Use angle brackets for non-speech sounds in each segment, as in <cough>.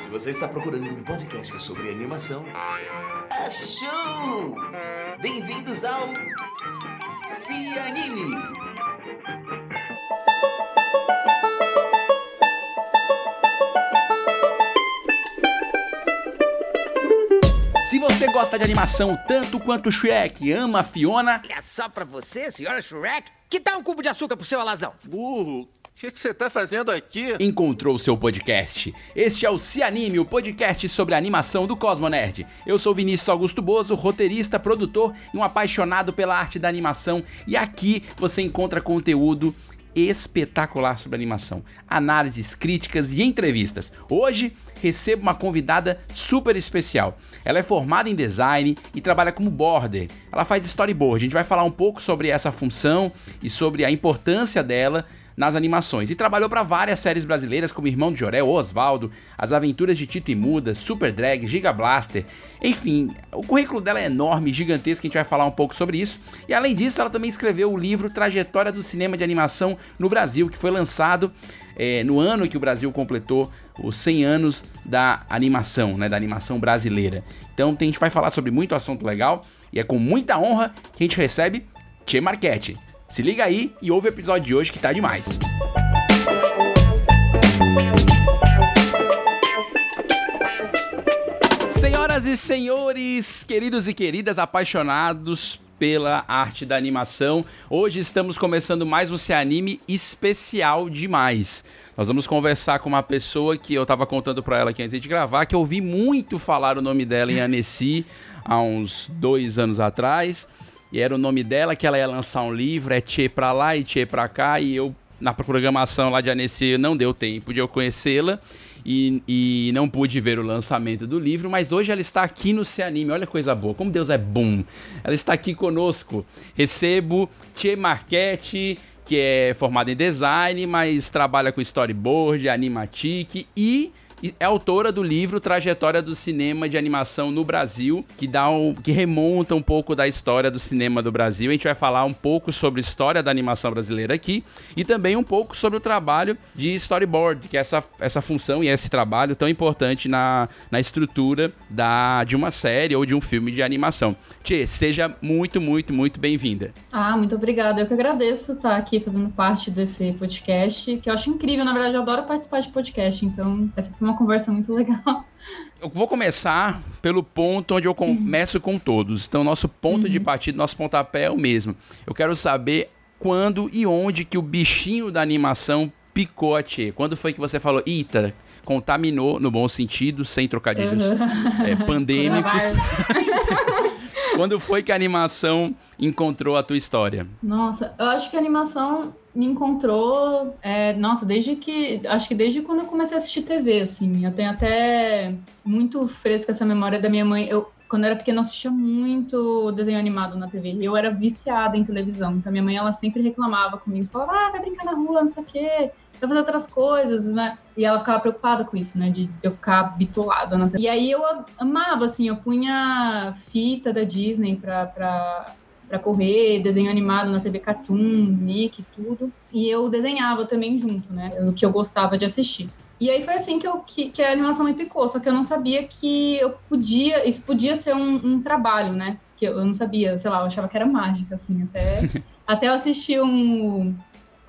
Se você está procurando um podcast sobre animação, achou! Bem-vindos ao Se Anime! Se você gosta de animação tanto quanto Shrek ama a Fiona, É só pra você, senhora Shrek? Que tal um cubo de açúcar pro seu alazão? Burro, o que você tá fazendo aqui? encontrou o seu podcast. Este é o Se Anime, o podcast sobre a animação do Cosmo Nerd. Eu sou Vinícius Augusto Bozo, roteirista, produtor e um apaixonado pela arte da animação. E aqui você encontra conteúdo espetacular sobre animação, análises, críticas e entrevistas. Hoje recebo uma convidada super especial. Ela é formada em design e trabalha como border. Ela faz storyboard. A gente vai falar um pouco sobre essa função e sobre a importância dela nas animações. E trabalhou para várias séries brasileiras como Irmão de Jorel, Osvaldo, As Aventuras de Tito e Muda, Super Drag, Giga Blaster. Enfim, o currículo dela é enorme, gigantesco, a gente vai falar um pouco sobre isso. E além disso, ela também escreveu o livro Trajetória do Cinema de Animação no Brasil, que foi lançado é, no ano que o Brasil completou os 100 anos da animação, né, da animação brasileira. Então a gente vai falar sobre muito assunto legal e é com muita honra que a gente recebe Tchê Marchetti. Se liga aí e ouve o episódio de hoje que tá demais. Senhoras e senhores, queridos e queridas apaixonados pela arte da animação, hoje estamos começando mais um Se Anime especial demais. Nós vamos conversar com uma pessoa que eu tava contando pra ela aqui antes de gravar, que eu ouvi muito falar o nome dela em Annecy há uns dois anos atrás. E era o nome dela que ela ia lançar um livro, é Tchê pra lá e Tchê pra cá, e eu, na programação lá de Annecy, não deu tempo de eu conhecê-la e, e não pude ver o lançamento do livro, mas hoje ela está aqui no Se Anime, olha coisa boa, como Deus é bom. Ela está aqui conosco. Recebo Tchê Marchetti, que é formada em design, mas trabalha com storyboard, animatic e é autora do livro Trajetória do Cinema de Animação no Brasil, que dá um, que remonta um pouco da história do cinema do Brasil. A gente vai falar um pouco sobre a história da animação brasileira aqui e também um pouco sobre o trabalho de storyboard, que é essa, essa função e esse trabalho tão importante na, na estrutura da, de uma série ou de um filme de animação. Tchê, seja muito, muito, muito bem-vinda. Ah, muito obrigada. Eu que agradeço estar aqui fazendo parte desse podcast, que eu acho incrível. Na verdade, eu adoro participar de podcast, então essa foi uma conversa muito legal. Eu vou começar pelo ponto onde eu começo com todos. Então, nosso ponto de partida, nosso pontapé é o mesmo. Eu quero saber quando e onde que o bichinho da animação picou a Tchê. Quando foi que você falou, eita, contaminou, no bom sentido, sem trocadilhos é, <laughs> pandêmicos. <laughs> Quando foi que a animação encontrou a tua história? Nossa, eu acho que a animação me encontrou, é, nossa, desde que, acho que desde quando eu comecei a assistir TV, assim, eu tenho até muito fresca essa memória da minha mãe, eu, quando eu era pequena, eu assistia muito desenho animado na TV, e eu era viciada em televisão, então minha mãe, ela sempre reclamava comigo, falava, ah, vai brincar na rua, não sei o quê, vai fazer outras coisas, né? E ela ficava preocupada com isso, né? De eu ficar bitolada na TV. E aí eu amava, assim, eu punha fita da Disney pra, pra, pra correr, desenho animado na TV Cartoon, Nick, tudo. E eu desenhava também junto, né? O que eu gostava de assistir. E aí foi assim que, eu, que, que a animação me picou, só que eu não sabia que eu podia, isso podia ser um, um trabalho, né? Que eu, eu não sabia, sei lá, eu achava que era mágica, assim, até, <laughs> até eu assisti um,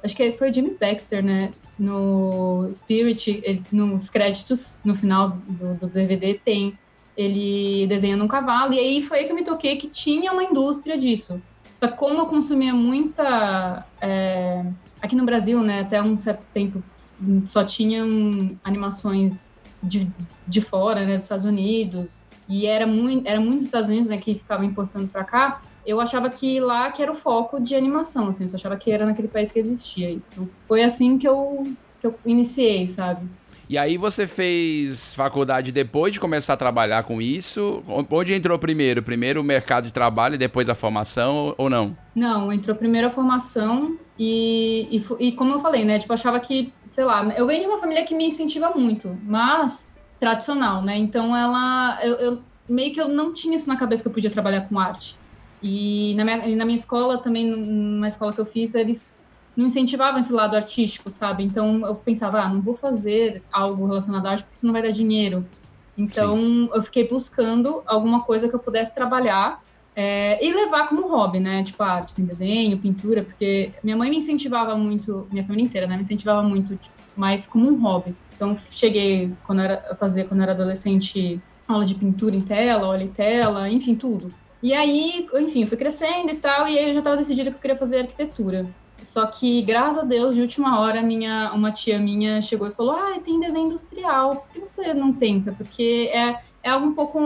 acho que foi James Baxter, né? No Spirit, ele- nos créditos, no final do, do DVD, tem ele desenhando um cavalo. E aí foi aí que eu me toquei que tinha uma indústria disso. Só que como eu consumia muita. é, aqui no Brasil, né? Até um certo tempo, só tinham animações de, de fora, né? Dos Estados Unidos. E era muito, era muitos Estados Unidos né, que ficavam importando para cá eu achava que lá que era o foco de animação, assim, eu achava que era naquele país que existia isso. Foi assim que eu, que eu iniciei, sabe? E aí você fez faculdade depois de começar a trabalhar com isso? Onde entrou primeiro? Primeiro o mercado de trabalho e depois a formação ou não? Não, entrou primeiro a formação e, e, e como eu falei, né, tipo, achava que, sei lá, eu venho de uma família que me incentiva muito, mas tradicional, né, então ela, eu, eu- meio que eu não tinha isso na cabeça que eu podia trabalhar com arte. E na minha, na minha escola também, na escola que eu fiz, eles não incentivavam esse lado artístico, sabe? Então eu pensava, ah, não vou fazer algo relacionado à arte porque isso não vai dar dinheiro. Então Sim. eu fiquei buscando alguma coisa que eu pudesse trabalhar é, e levar como hobby, né? Tipo arte, assim, desenho, pintura, porque minha mãe me incentivava muito, minha família inteira, né? Me incentivava muito, tipo, mais como um hobby. Então cheguei quando era a fazer quando era adolescente aula de pintura em tela, óleo em tela, enfim, tudo. E aí, enfim, fui crescendo e tal, e aí eu já estava decidida que eu queria fazer arquitetura. Só que, graças a Deus, de última hora, minha, uma tia minha chegou e falou: Ah, tem desenho industrial, por que você não tenta? Porque é, é algo um pouco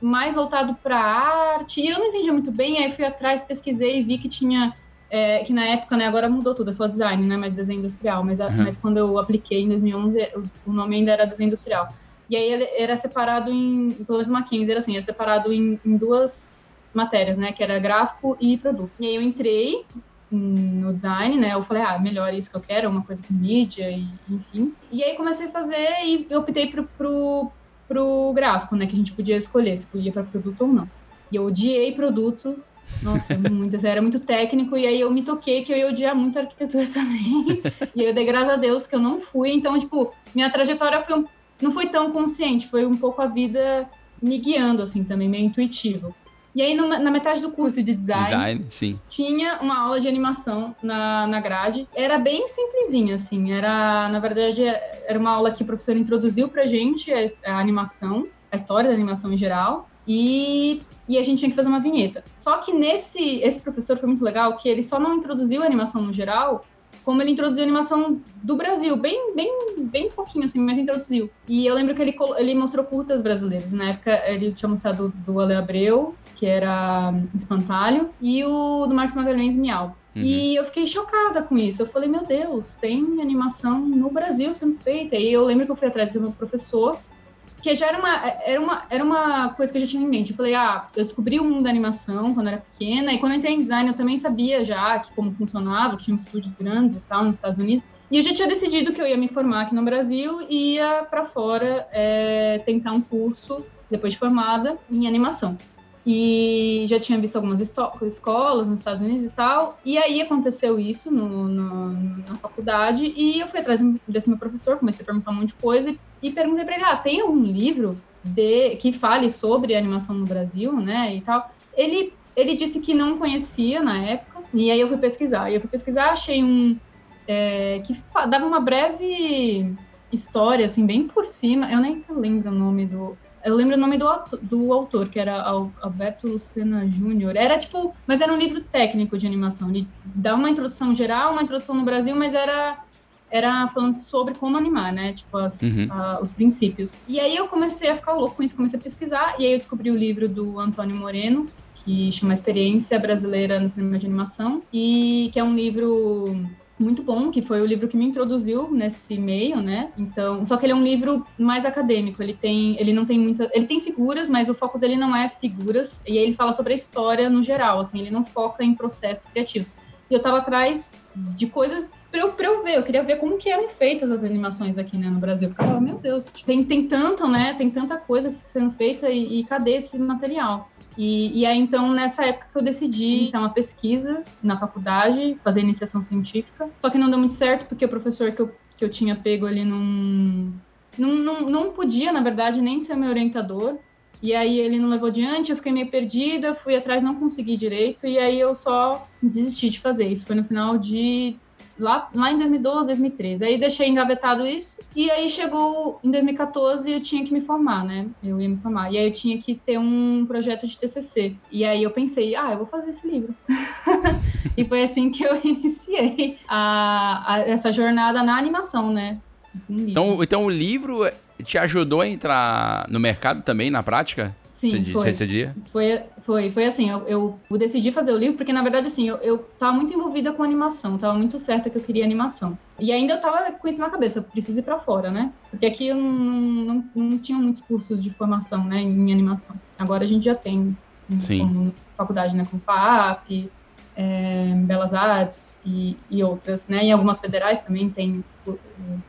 mais voltado para arte. E eu não entendi muito bem, aí fui atrás, pesquisei e vi que tinha. É, que na época, né, agora mudou tudo, é só design, né, mas desenho industrial. Mas, uhum. mas quando eu apliquei em 2011, o nome ainda era desenho industrial. E aí ele era separado em, pelo menos Mackenzie era assim, era separado em, em duas matérias, né, que era gráfico e produto. E aí eu entrei no design, né? Eu falei, ah, melhor isso que eu quero, uma coisa com mídia, e, enfim. E aí comecei a fazer e eu optei pro, pro, pro gráfico, né? Que a gente podia escolher se podia para produto ou não. E eu odiei produto, nossa, muito, era muito técnico, e aí eu me toquei que eu ia odiar muito a arquitetura <laughs> também. e eu dei graças a Deus que eu não fui. Então, tipo, minha trajetória foi um, não foi tão consciente, foi um pouco a vida me guiando, assim, também, meio intuitivo. E aí, numa, na metade do curso de design, design sim. tinha uma aula de animação na, na grade. Era bem simplesinha, assim. Era, na verdade, era uma aula que o professor introduziu pra gente a, a animação, a história da animação em geral. E, e a gente tinha que fazer uma vinheta. Só que nesse, esse professor foi muito legal, que ele só não introduziu a animação no geral, como ele introduziu a animação do Brasil, bem, bem, bem pouquinho assim, mas introduziu. E eu lembro que ele, ele mostrou curtas brasileiros. Na época, ele tinha mostrado do Ale Abreu, que era Espantalho, e o do Marcos Magalhães, Miau. Uhum. E eu fiquei chocada com isso. Eu falei, meu Deus, tem animação no Brasil sendo feita. E eu lembro que eu fui atrás do meu professor, que já era uma, era uma, era uma coisa que eu já tinha em mente. Eu falei, ah, eu descobri o mundo da animação quando eu era pequena, e quando eu entrei em design eu também sabia já que como funcionava, que tinha estúdios grandes e tal nos Estados Unidos. E eu já tinha decidido que eu ia me formar aqui no Brasil e ia para fora é, tentar um curso, depois de formada, em animação e já tinha visto algumas escolas nos Estados Unidos e tal. E aí aconteceu isso no, no, na faculdade e eu fui atrás desse meu professor, comecei a perguntar um monte de coisa e, e perguntei para ele: ah, tem algum livro de, que fale sobre animação no Brasil, né? E tal. Ele, ele disse que não conhecia na época, e aí eu fui pesquisar. E eu fui pesquisar, achei um é, que dava uma breve história, assim, bem por cima. Eu nem lembro o nome do eu lembro o nome do, do autor, que era Alberto Lucena Júnior. Era tipo, mas era um livro técnico de animação. Ele dá uma introdução geral, uma introdução no Brasil, mas era era falando sobre como animar, né? Tipo, as, uhum. a, os princípios. E aí eu comecei a ficar louco com isso, comecei a pesquisar, e aí eu descobri o livro do Antônio Moreno, que chama Experiência Brasileira no Cinema de Animação, e que é um livro muito bom, que foi o livro que me introduziu nesse meio, né? Então, só que ele é um livro mais acadêmico, ele tem, ele não tem muita, ele tem figuras, mas o foco dele não é figuras, e ele fala sobre a história no geral, assim, ele não foca em processos criativos. E eu tava atrás de coisas para eu, pra eu ver, eu queria ver como que eram feitas as animações aqui, né, no Brasil, porque meu Deus, tem, tem tanto, né, tem tanta coisa sendo feita e, e cadê esse material? E, e aí, então, nessa época que eu decidi iniciar uma pesquisa na faculdade, fazer iniciação científica. Só que não deu muito certo, porque o professor que eu, que eu tinha pego ali não, não, não, não podia, na verdade, nem ser meu orientador. E aí ele não levou adiante, eu fiquei meio perdida, fui atrás, não consegui direito, e aí eu só desisti de fazer. Isso foi no final de lá, lá em 2012, 2013. Aí deixei engavetado isso, e aí chegou em 2014 eu tinha que me formar, né? Eu ia me formar. E aí eu tinha que ter um projeto de TCC. E aí eu pensei, ah, eu vou fazer esse livro. <laughs> e foi assim que eu <laughs> iniciei a, a, essa jornada na animação, né? Então, então o livro te ajudou a entrar no mercado também, na prática? Sim, você, foi. Você? Foi, foi, foi assim, eu, eu, decidi fazer o livro porque, na verdade, assim, eu, eu tava muito envolvida com animação, tava muito certa que eu queria animação. E ainda eu tava com isso na cabeça, preciso ir pra fora, né? Porque aqui eu não, não, não tinha muitos cursos de formação, né, em animação. Agora a gente já tem, Sim. como faculdade, né, com FAP, é, Belas Artes e, e, outras, né? E algumas federais também tem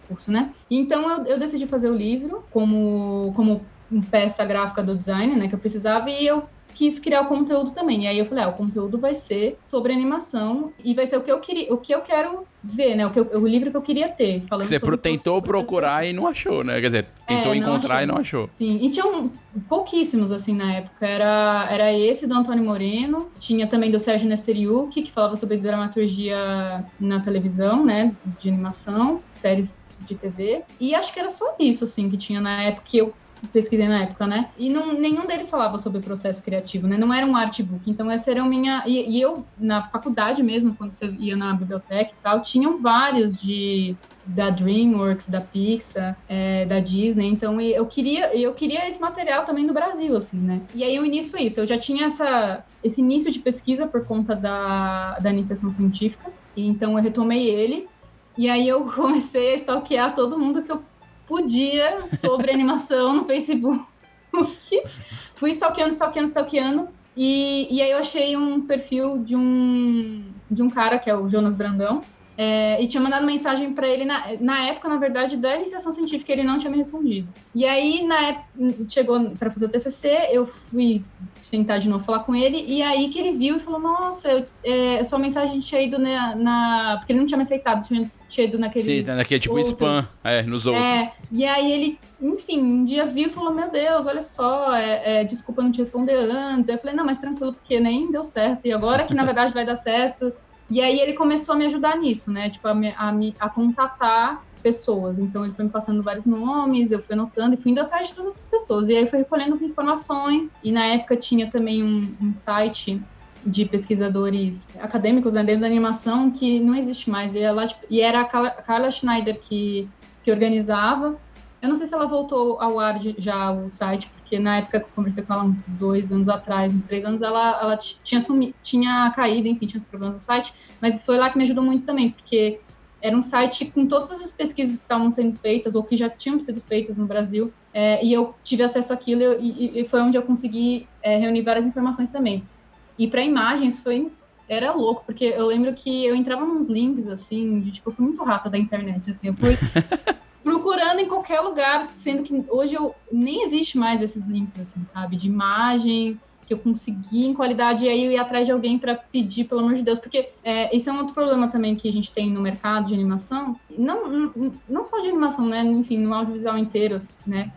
curso, né? Então eu, eu decidi fazer o livro como, como peça gráfica do design, né, que eu precisava, e eu quis criar o conteúdo também. E aí eu falei, ah, o conteúdo vai ser sobre animação e vai ser o que eu queria, o que eu quero ver, né? O, que eu, o livro que eu queria ter. Falando Você tentou procurar e não achou, né? Quer dizer, tentou É, encontrar e não achou. Sim, e tinham pouquíssimos, assim, na época. Era, era esse do Antônio Moreno, tinha também do Sérgio Nesteriuk, que falava sobre dramaturgia na televisão, né, de animação, séries de TV. E acho que era só isso, assim, que tinha na época, que eu pesquisei na época, né? E não, nenhum deles falava sobre processo criativo, né? Não era um artbook. Então, essa era a minha... E, e eu, na faculdade mesmo, quando você ia na biblioteca e tal, tinham vários de da DreamWorks, da Pixar, é, da Disney. Então eu queria, eu queria esse material também no Brasil, assim, né? E aí o início foi isso. Eu já tinha essa, esse início de pesquisa por conta da, da iniciação científica. Então eu retomei ele. E aí eu <laughs> comecei a stalkear todo mundo que eu podia sobre animação no Facebook. Fui stalkeando, stalkeando, stalkeando. E, e aí eu achei um perfil de um, de um cara, que é o Jonas Brandão, é, e tinha mandado mensagem para ele na, na época, na verdade, da iniciação científica, ele não tinha me respondido. E aí, na época, chegou para fazer o TCC, eu fui tentar de novo falar com ele, e aí que ele viu e falou: Nossa, eu, é, sua mensagem tinha ido na, na- Porque ele não tinha me aceitado, tinha, tinha ido naquele. Sim, naquele tipo spam, é, nos outros. É, e aí ele, enfim, um dia viu e falou: Meu Deus, olha só, é, é, desculpa não te responder antes. Aí eu falei: Não, mas tranquilo, porque nem deu certo. E agora que na <laughs> verdade vai dar certo. E aí ele começou a me ajudar nisso, né? Tipo, a, me, a, me, a contatar pessoas. Então ele foi me passando vários nomes, eu fui anotando e fui indo atrás de todas essas pessoas. E aí fui recolhendo informações. E na época tinha também um, um site de pesquisadores acadêmicos né, dentro da animação que não existe mais. E, ela, tipo, e era a Carla- Schneider que, que organizava. Eu não sei se ela voltou ao ar de- já o site, porque na época que eu conversei com ela, uns dois anos atrás, uns três anos, ela, ela tinha, sumi, tinha caído, enfim, tinha os problemas no site, mas foi lá que me ajudou muito também, porque era um site com todas essas pesquisas que estavam sendo feitas, ou que já tinham sido feitas no Brasil, é, e eu tive acesso àquilo e, e- e foi onde eu consegui é, reunir várias informações também. E para imagens foi era louco, porque eu lembro que eu entrava nos links, assim, de, tipo, muito rata da internet, assim, eu fui <laughs> procurando em qualquer lugar, sendo que hoje eu nem existe mais esses links, assim, sabe, de imagem que eu consegui em qualidade, e aí eu ia atrás de alguém para pedir, pelo amor de Deus, porque é, esse é um outro problema também que a gente tem no mercado de animação, não, não, não só de animação, né, enfim, no audiovisual inteiro, né,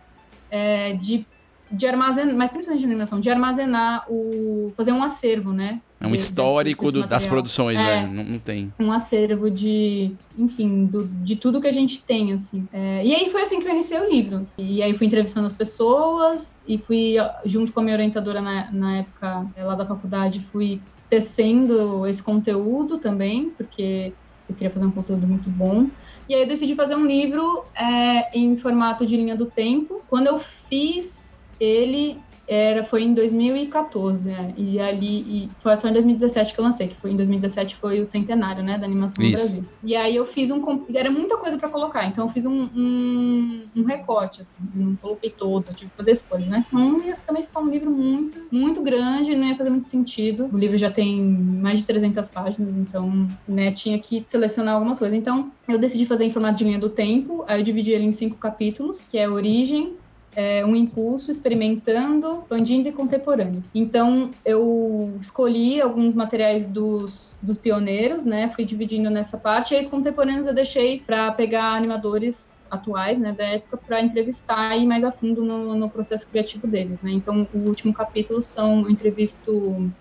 é, de, de armazenar, mas principalmente de animação, de armazenar o, fazer um acervo, né, É um desse- histórico desse do- das produções, É. né? Não, não tem. um acervo de, enfim, do, de tudo que a gente tem, assim. É, e aí foi assim que eu iniciei o livro. E aí fui entrevistando as pessoas e fui, junto com a minha orientadora na, na época é, lá da faculdade, fui tecendo esse conteúdo também, porque eu queria fazer um conteúdo muito bom. E aí eu decidi fazer um livro é, em formato de linha do tempo. Quando eu fiz ele, era, foi em 2014, né? E ali, e foi só em 2017 que eu lancei, que foi em 2017 foi o centenário, né, da animação Isso. no Brasil. E aí eu fiz um, era muita coisa para colocar, então eu fiz um, um, um recorte, assim, eu não coloquei todos, eu tive que fazer escolha, né? Senão ia também ficar um livro muito, muito grande, não ia fazer muito sentido. O livro já tem mais de 300 páginas, então, né, tinha que selecionar algumas coisas. Então, eu decidi fazer em formato de linha do tempo, aí eu dividi ele em cinco capítulos, que é a origem, é, um impulso, experimentando, expandindo e contemporâneos. Então, eu escolhi alguns materiais dos, dos pioneiros, né? Fui dividindo nessa parte, e os contemporâneos eu deixei para pegar animadores atuais, né, da época, para entrevistar e ir mais a fundo no, no processo criativo deles, né? Então, o último capítulo são eu entrevisto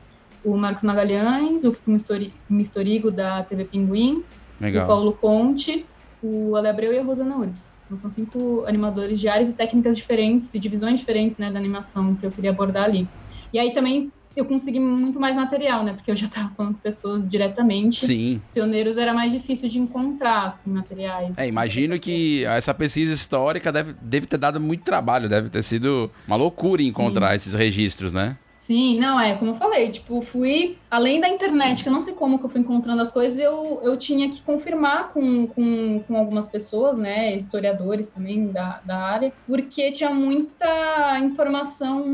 o Marcos Magalhães, o Kiko Mistori- Mistorigo da TV Pinguim, o Legal. Paulo Conte, o Ale Abreu e a Rosana Urbs. Então, são cinco animadores de áreas e técnicas diferentes e divisões diferentes né, da animação que eu queria abordar ali. E aí também eu consegui muito mais material, né? Porque eu já <laughs> estava falando com pessoas diretamente. Sim. Pioneiros era mais difícil de encontrar, assim, materiais. É, imagino que essa pesquisa histórica deve, deve ter dado muito trabalho, deve ter sido uma loucura encontrar esses registros, né? Sim, não, é, como eu falei, tipo, fui, além da internet, que eu não sei como que eu fui encontrando as coisas, eu, eu tinha que confirmar com, com, com algumas pessoas, né, historiadores também da, da área, porque tinha muita informação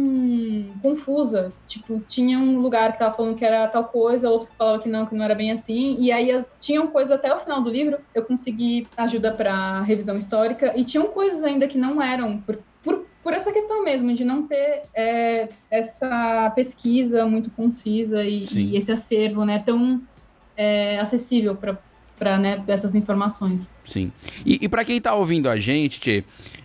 confusa, tipo, tinha um lugar que tava falando que era tal coisa, outro que falava que não, que não era bem assim, e aí tinham coisas até o final do livro, eu consegui ajuda para revisão histórica, e tinham coisas ainda que não eram, por, por essa questão mesmo, de não ter é, essa pesquisa muito concisa e, e esse acervo né, tão é, acessível para né, essas informações. Sim. E, e para quem tá ouvindo a gente, Tchê,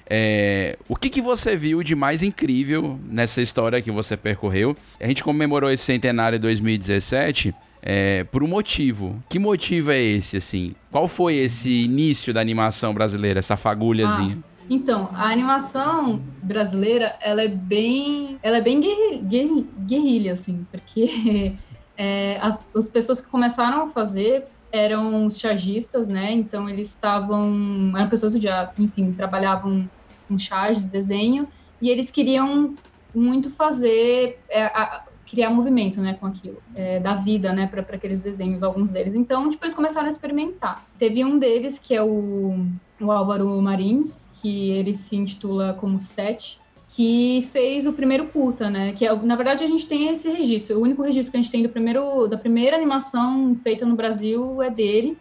é, o que, que você viu de mais incrível nessa história que você percorreu? A gente comemorou esse centenário em 2017 é, por um motivo. Que motivo é esse, assim? Qual foi esse início da animação brasileira, essa fagulhazinha? Ah, então, a animação brasileira, ela é bem, ela é bem guerri- guerri- guerrilha, assim, porque <laughs> é, as, as pessoas que começaram a fazer eram os chargistas, né? Então eles estavam, eram pessoas que já, enfim, trabalhavam com charges, desenho, e eles queriam muito fazer, é, a- criar movimento, né, com aquilo, é, da vida, né, para aqueles desenhos, alguns deles. Então, tipo, eles começaram a experimentar. Teve um deles que é o, o Álvaro Marins, que ele se intitula como Sete, que fez o primeiro curta, né? Que é, na verdade a gente tem esse registro. O único registro que a gente tem do primeiro, da primeira animação feita no Brasil é dele.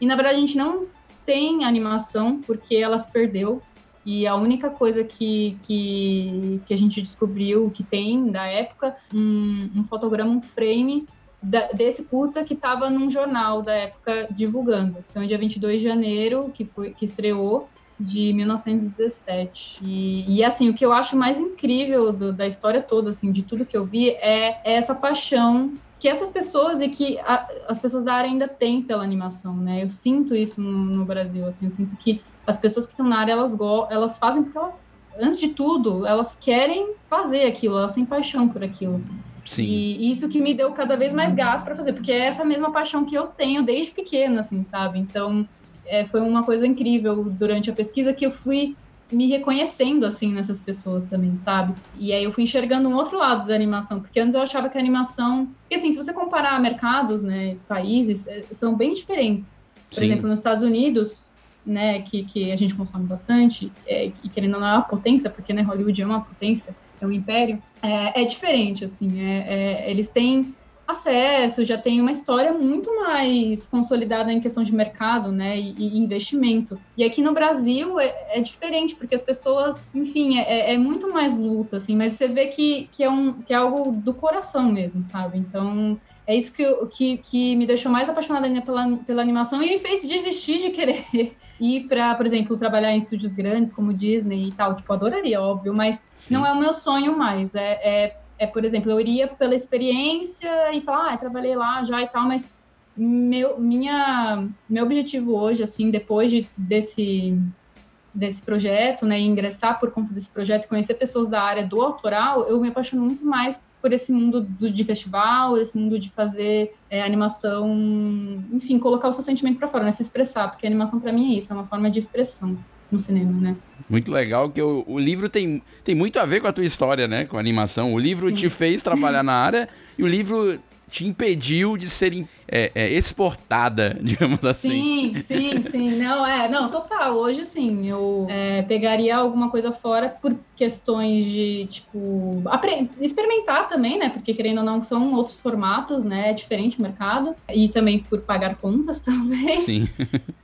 E na verdade a gente não tem animação porque ela se perdeu. E a única coisa que, que, que a gente descobriu que tem da época, um, um fotograma, um frame da- desse curta que estava num jornal da época divulgando. Então, dia 22 de janeiro, que, foi, que estreou, de 1917. E, e assim, o que eu acho mais incrível do- da história toda, assim, de tudo que eu vi, é, é essa paixão que essas pessoas e que a- as pessoas da área ainda têm pela animação, né? Eu sinto isso no, no Brasil, assim, eu sinto que as pessoas que estão na área, elas, go- elas fazem porque elas, antes de tudo, elas querem fazer aquilo, elas têm paixão por aquilo. Sim. E isso que me deu cada vez mais gás para fazer, porque é essa mesma paixão que eu tenho desde pequena, assim, sabe? Então, é, foi uma coisa incrível durante a pesquisa que eu fui me reconhecendo, assim, nessas pessoas também, sabe? E aí eu fui enxergando um outro lado da animação, porque antes eu achava que a animação... Porque, assim, se você comparar mercados, né, países, é, são bem diferentes. Por Sim. exemplo, nos Estados Unidos, né, que, que a gente consome bastante, é, e querendo ou não é uma potência, porque, né, Hollywood é uma potência, é um império, é, é diferente, assim, é, é- eles têm acesso, já tem uma história muito mais consolidada em questão de mercado, né, e, e investimento. E aqui no Brasil é, é diferente, porque as pessoas, enfim, é, é muito mais luta, assim, mas você vê que, que, é um, que é algo do coração mesmo, sabe? Então, é isso que, que, que me deixou mais apaixonada ainda pela, pela animação e me fez desistir de querer ir para, por exemplo, trabalhar em estúdios grandes como Disney e tal. Tipo, adoraria, óbvio, mas Sim. não é o meu sonho mais. É, é, é, por exemplo, eu iria pela experiência e falar, ah, trabalhei lá já e tal, mas meu, minha, meu objetivo hoje, assim, depois de, desse, desse projeto, né, e ingressar por conta desse projeto, conhecer pessoas da área do autoral, eu me apaixono muito mais por esse mundo do, de festival, esse mundo de fazer é, animação, enfim, colocar o seu sentimento para fora, né, se expressar, porque a animação para mim é isso, é uma forma de expressão no cinema, né? Muito legal que o, o livro tem, tem muito a ver com a tua história, né? Com a animação. O livro Sim. te fez trabalhar na área e o livro te impediu de ser é, é, exportada, <laughs> digamos assim. Sim, sim, sim. Não, é, não, total. Hoje, sim, eu é, pegaria alguma coisa fora por questões de, tipo, experimentar também, né? Porque, querendo ou não, são outros formatos, né? É diferente o mercado. E também por pagar contas, <laughs> talvez. Sim.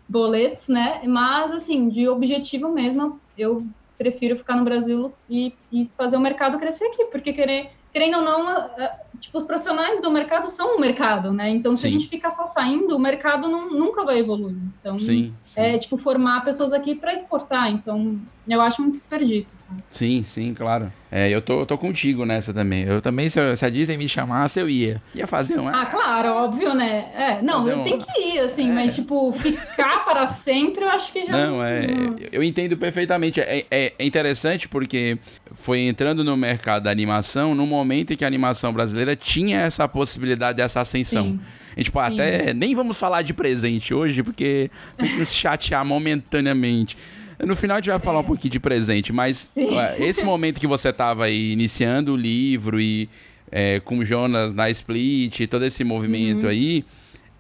Boletos, né? Mas, assim, de objetivo mesmo, eu prefiro ficar no Brasil e, e fazer o mercado crescer aqui, porque querer, querendo ou não, tipo, os profissionais do mercado são o mercado, né? Então, se Sim. a gente ficar só saindo, o mercado não, nunca vai evoluir. Então, Sim. É, tipo, formar pessoas aqui para exportar. Então, eu acho um desperdício, sabe? Sim, sim, claro. É, eu tô, eu tô contigo nessa também. Eu também, se, eu- se a Disney me chamasse, eu ia. Ia fazer um. Ah, claro, óbvio, né? É, não, Fazer eu um- tenho que ir, assim, mas, tipo, ficar <laughs> para sempre, eu acho que já... Não, é. Eu entendo perfeitamente. É, é- é interessante porque foi entrando no mercado da animação num momento em que a animação brasileira tinha essa possibilidade dessa ascensão. Sim. A gente, pô, Sim. até nem vamos falar de presente hoje, porque tem que nos chatear momentaneamente. No final a gente vai falar um pouquinho de presente, mas ué, esse momento que você tava aí iniciando o livro e é, com o Jonas na Split, todo esse movimento Uhum. aí,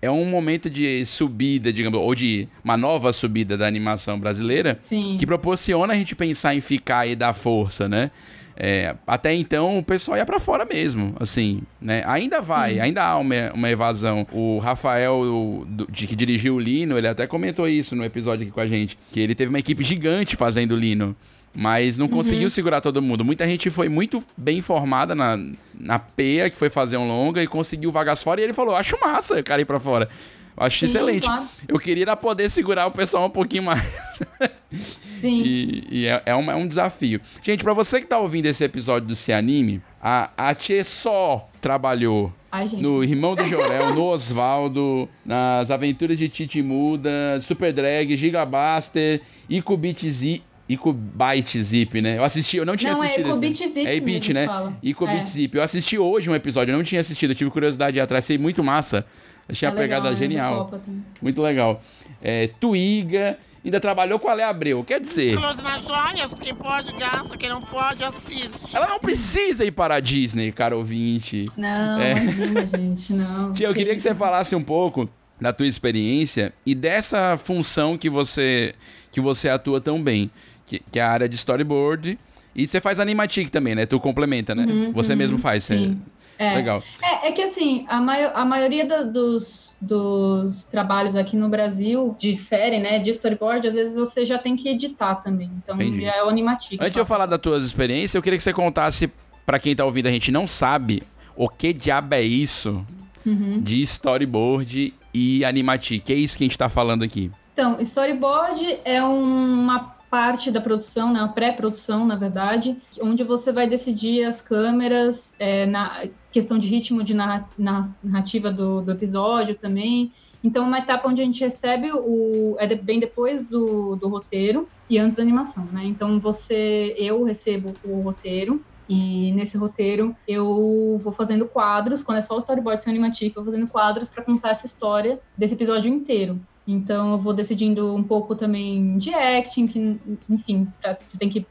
é um momento de subida, digamos, ou de uma nova subida da animação brasileira, Sim. que proporciona a gente pensar em ficar e dar força, né? É, até então o pessoal ia pra fora mesmo, assim, né? Ainda vai, Sim. ainda há uma, uma evasão. O Rafael, o- do- de, que dirigiu o Lino, ele até comentou isso no episódio aqui com a gente, que ele teve uma equipe gigante fazendo o Lino. mas não conseguiu segurar todo mundo. Muita gente foi muito bem informada na, na PEA, que foi fazer um longa, e conseguiu vagas fora, e ele falou, acho massa o cara ir pra fora. Eu Acho Sim, excelente. claro. Eu queria poder segurar o pessoal um pouquinho mais. <laughs> Sim. E, e é, é, um, é um desafio. Gente, pra você que tá ouvindo esse episódio do Se Anime, a, a Tchê só trabalhou Ai, no Irmão do Jorel, no <laughs> Osvaldo, nas Aventuras de Titi Muda, Super Drag, Gigabaster, Icubit Zip. Icubite Zip, né? Eu assisti, eu não tinha Não, é assistido. Icubit esse- Zip É Ibit, mesmo né? Icubit É. Zip. Eu assisti hoje um episódio, eu não tinha assistido, eu tive curiosidade de atrás, achei muito massa. Achei É a pegada legal, né, do genial. Muito legal. É, Tuiga, ainda trabalhou com a Lé Abreu. Quer dizer, Close nas joias, quem pode gasta, quem não pode assiste. ela não precisa ir para a Disney, cara ouvinte. Não, É. imagina, gente, não. <laughs> Tia, eu queria que você falasse um pouco da tua experiência e dessa função que você que você atua tão bem, que, que é a área de storyboard. E você faz animatic também, né? Tu complementa, né? você mesmo faz. você- Uhum, sim. É. Legal. É, é que assim, a, maio- a maioria da- dos, dos trabalhos aqui no Brasil, de série, né, de storyboard, às vezes você já tem que editar também. Então Entendi. já é o animatic. Antes de eu falar das tuas experiências, eu queria que você contasse, pra quem tá ouvindo a gente não sabe, o que diabo é isso Uhum. de storyboard e animatic. É isso que a gente tá falando aqui. Então, storyboard é uma parte da produção, né, uma pré-produção, na verdade, onde você vai decidir as câmeras, é, na questão de ritmo de narra- na- narrativa do, do episódio também. Então, uma etapa onde a gente recebe o. É bem depois do, do roteiro e antes da animação, né? Então, você. Eu recebo o roteiro. E nesse roteiro eu vou fazendo quadros, quando é só o storyboard sem animatic, eu vou fazendo quadros para contar essa história desse episódio inteiro. Então eu vou decidindo um pouco também de acting, que, enfim, pra- você tem que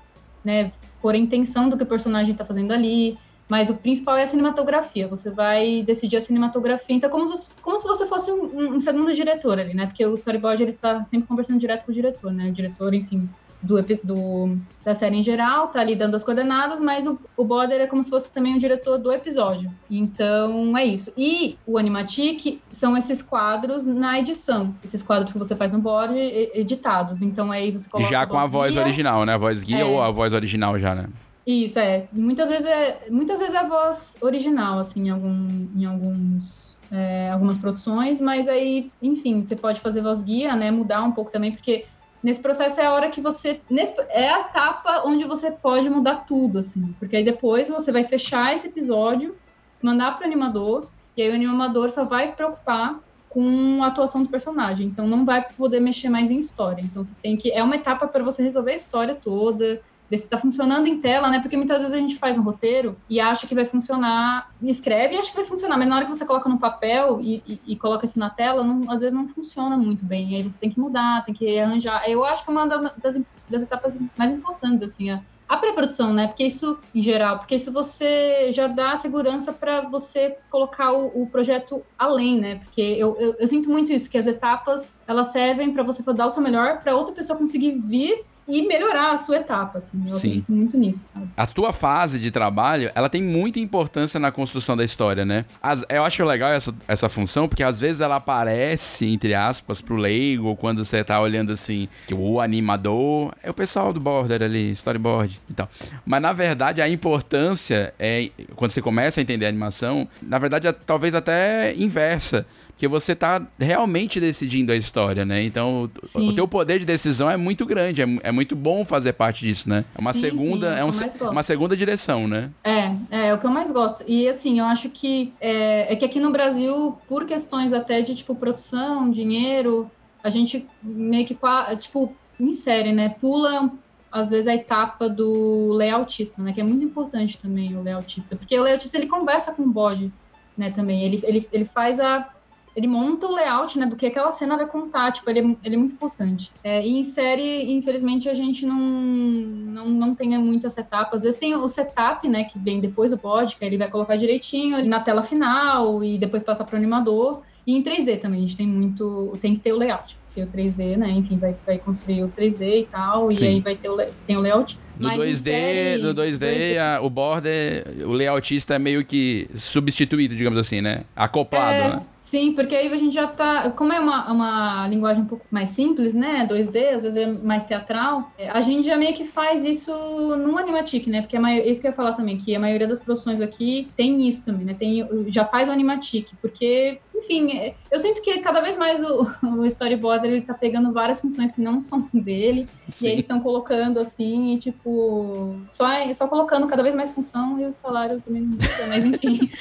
né, pôr a intenção do que o personagem está fazendo ali. Mas o principal é a cinematografia. Você vai decidir a cinematografia. Então, como se, como se você fosse um, um segundo diretor ali, né? Porque o storyboard ele tá sempre conversando direto com o diretor, né? O diretor, enfim, do, do, da série em geral, tá ali dando as coordenadas, mas o, o border é como se fosse também o diretor do episódio. Então, é isso. E o Animatic são esses quadros na edição. Esses quadros que você faz no border editados. Então, aí você coloca... já com a voz guia. original, né? A voz guia É. ou a voz original já, né? Isso, é. Muitas vezes é, muitas vezes é a voz original, assim, em, algum, em alguns, é, algumas produções, mas aí, enfim, você pode fazer voz guia, né? Mudar um pouco também, porque nesse processo é a hora que você. Nesse, é a etapa onde você pode mudar tudo, assim. Porque aí depois você vai fechar esse episódio, mandar para o animador, e aí o animador só vai se preocupar com a atuação do personagem. Então não vai poder mexer mais em história. Então você tem que. É uma etapa para você resolver a história toda ver se tá funcionando em tela, né? Porque muitas vezes a gente faz um roteiro e acha que vai funcionar, escreve e acha que vai funcionar, mas na hora que você coloca no papel e, e- e coloca isso na tela, não- às vezes não funciona muito bem. Aí você tem que mudar, tem que arranjar. Eu acho que é uma da- das, das etapas mais importantes, assim, a, a pré-produção, né? Porque isso, em geral, porque isso você já dá segurança para você colocar o, o projeto além, né? Porque eu, eu, eu sinto muito isso, que as etapas elas servem para você dar o seu melhor, para outra pessoa conseguir vir e melhorar a sua etapa, assim. Eu Sim. acredito muito nisso, sabe? A tua fase de trabalho, ela tem muita importância na construção da história, né? As- eu acho legal essa, essa função, porque às vezes ela aparece, entre aspas, pro leigo, quando você tá olhando assim, que o animador é o pessoal do border ali, storyboard e tal. Mas na verdade a importância é, quando você começa a entender a animação, na verdade é talvez até inversa. Porque você tá realmente decidindo a história, né? Então, o- Sim. o teu poder de decisão é muito grande, é, é muito bom fazer parte disso, né? É uma Sim, segunda, sim, é um gosto. uma segunda direção, né? É, é, é o que eu mais gosto. E assim, eu acho que é, é que aqui no Brasil, por questões até de tipo produção, dinheiro, a gente meio que tipo em série, né? Pula às vezes a etapa do layoutista, né? Que é muito importante também o layoutista, porque o layoutista ele conversa com o bode, né? Também ele, ele, ele faz a ele monta o layout, né, do que aquela cena vai contar, tipo, ele é, ele é muito importante. É, e em série, infelizmente, a gente não, não, não tem muito essa etapa. Às vezes tem o setup, né, que vem depois do pod, que aí ele vai colocar direitinho na tela final e depois passar para o animador. E em 3D também, a gente tem muito, tem que ter o layout. porque o 3D, né, enfim, vai, vai construir o 3D e tal, Sim. e aí vai ter o, tem o layout. No Mas em 2D, série, no 2D, a- o border, o layoutista é meio que substituído, digamos assim, né? Acoplado, É, né? Sim, porque aí a gente já tá. Como é uma, uma linguagem um pouco mais simples, né? 2D, às vezes é mais teatral, é, a gente já meio que faz isso no Animatic, né? Porque a mai- isso que eu ia falar também, que a maioria das produções aqui tem isso também, né? Tem, já faz o Animatic, porque, enfim, é, eu sinto que cada vez mais o, <laughs> o storyboarder ele tá pegando várias funções que não são <laughs> dele, e aí eles estão colocando assim, e, tipo, só, só colocando cada vez mais função e o salário também não muda, mas enfim. <laughs>